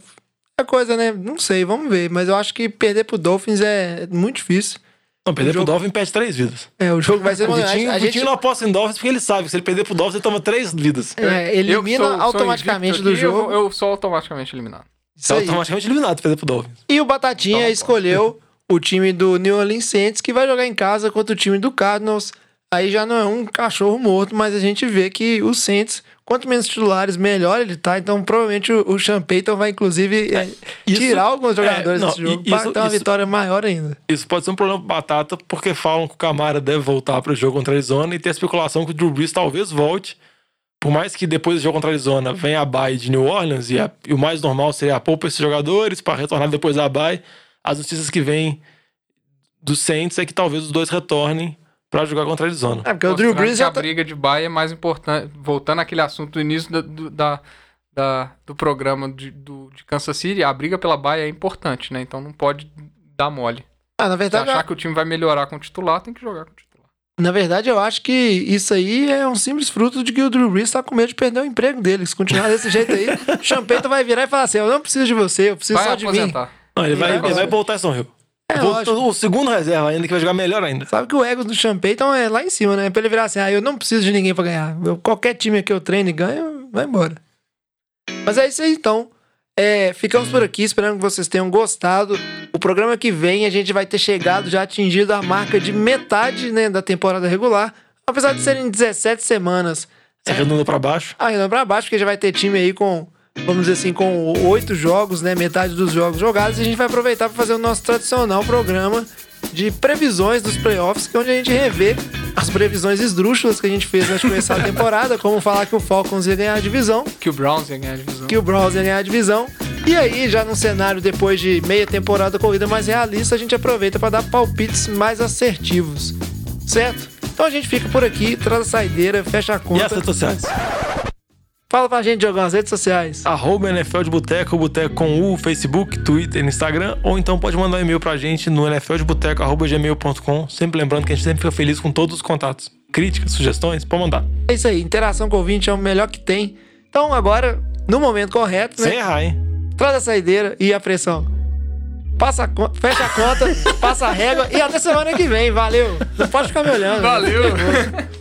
é coisa, né? Não sei, vamos ver. Mas eu acho que perder pro Dolphins é muito difícil. Não, perder O jogo- pro Dolphins perde três vidas. É, o jogo vai ser... O Vitinho, a, a Vitinho gente não aposta em Dolphins porque ele sabe que se ele perder pro Dolphins, ele toma três vidas. é, Eu elimina sou- sou automaticamente invicto do aqui, eu jogo. vou- Eu, sou automaticamente eliminado. Isso aí. automaticamente eliminado se perder pro Dolphins. E o Batatinha Então, escolheu o time do New Orleans Saints, que vai jogar em casa contra o time do Cardinals. Aí já não é um cachorro morto, mas a gente vê que o Saints, quanto menos titulares, melhor ele tá. Então, provavelmente o, o Sean Payton vai, inclusive, é, isso- tirar alguns jogadores é, não, desse jogo isso- ter uma isso- vitória maior ainda. Isso pode ser um problema pro Batata, porque falam que o Camara deve voltar pro jogo contra a Arizona e tem a especulação que o Drew Brees talvez volte. Por mais que depois do jogo contra a Arizona venha a bye de New Orleans, e, a- e o mais normal seria a poupa esses jogadores para retornar depois da bye, as notícias que vêm dos Saints é que talvez os dois retornem para jogar contra a Arizona. É, porque o Drew Brees já a tá... briga de baia é mais importante. Voltando àquele assunto do início da- do, da, da- do programa de, do, de Kansas City, a briga pela baia é importante, né? Então não pode dar mole. Ah, na Se verdade, achar que o time vai melhorar com o titular, tem que jogar com o titular. Na verdade, eu acho que isso aí é um simples fruto de que o Drew Brees tá com medo de perder o emprego dele. Se continuar desse jeito aí, o Payton vai virar e falar assim, eu não preciso de você, eu preciso Vai só de mim. Não, ele, vai, ele vai voltar. em São Rio. É, o segundo reserva ainda, que vai jogar melhor ainda. Sabe que o ego do Payton é lá em cima, né? Pra ele virar assim, ah, eu não preciso de ninguém pra ganhar. Eu- qualquer time que eu treine e ganho, vai embora. Mas é isso aí, então. É, ficamos por aqui, esperando que vocês tenham gostado. O programa que vem a gente vai ter chegado, já atingido a marca de metade né, da temporada regular. Apesar de serem 17 semanas. Você arredonda pra baixo. Ainda pra baixo, porque já vai ter time aí com, vamos dizer assim, com oito jogos, né? Metade dos jogos jogados. E a gente vai aproveitar para fazer o nosso tradicional programa de previsões dos playoffs, que é onde a gente revê as previsões esdrúxulas que a gente fez antes de começar a temporada, como falar que o Falcons ia ganhar a divisão, Que o Browns ia ganhar a divisão. que o Browns ia ganhar a divisão. E aí, já num cenário depois de meia temporada corrida mais realista, a gente aproveita para dar palpites mais assertivos. Certo? Então a gente fica por aqui, traz a saideira, fecha a E conta. as redes sociais? Fala pra gente, Diogão, as redes sociais. Arroba NFL de Boteco, Boteco com U, Facebook, Twitter, Instagram, ou então pode mandar um e-mail pra gente no nfldeboteco.gmail.com. Sempre lembrando que a gente sempre fica feliz com todos os contatos. Críticas, sugestões, pode mandar. É isso aí, interação com o ouvinte é o melhor que tem. Então agora, no momento correto, Sem né? errar, hein? Traz a saideira e a pressão. Passa a fecha a conta, passa a régua e até semana que vem. Valeu. Não pode ficar me olhando. Valeu!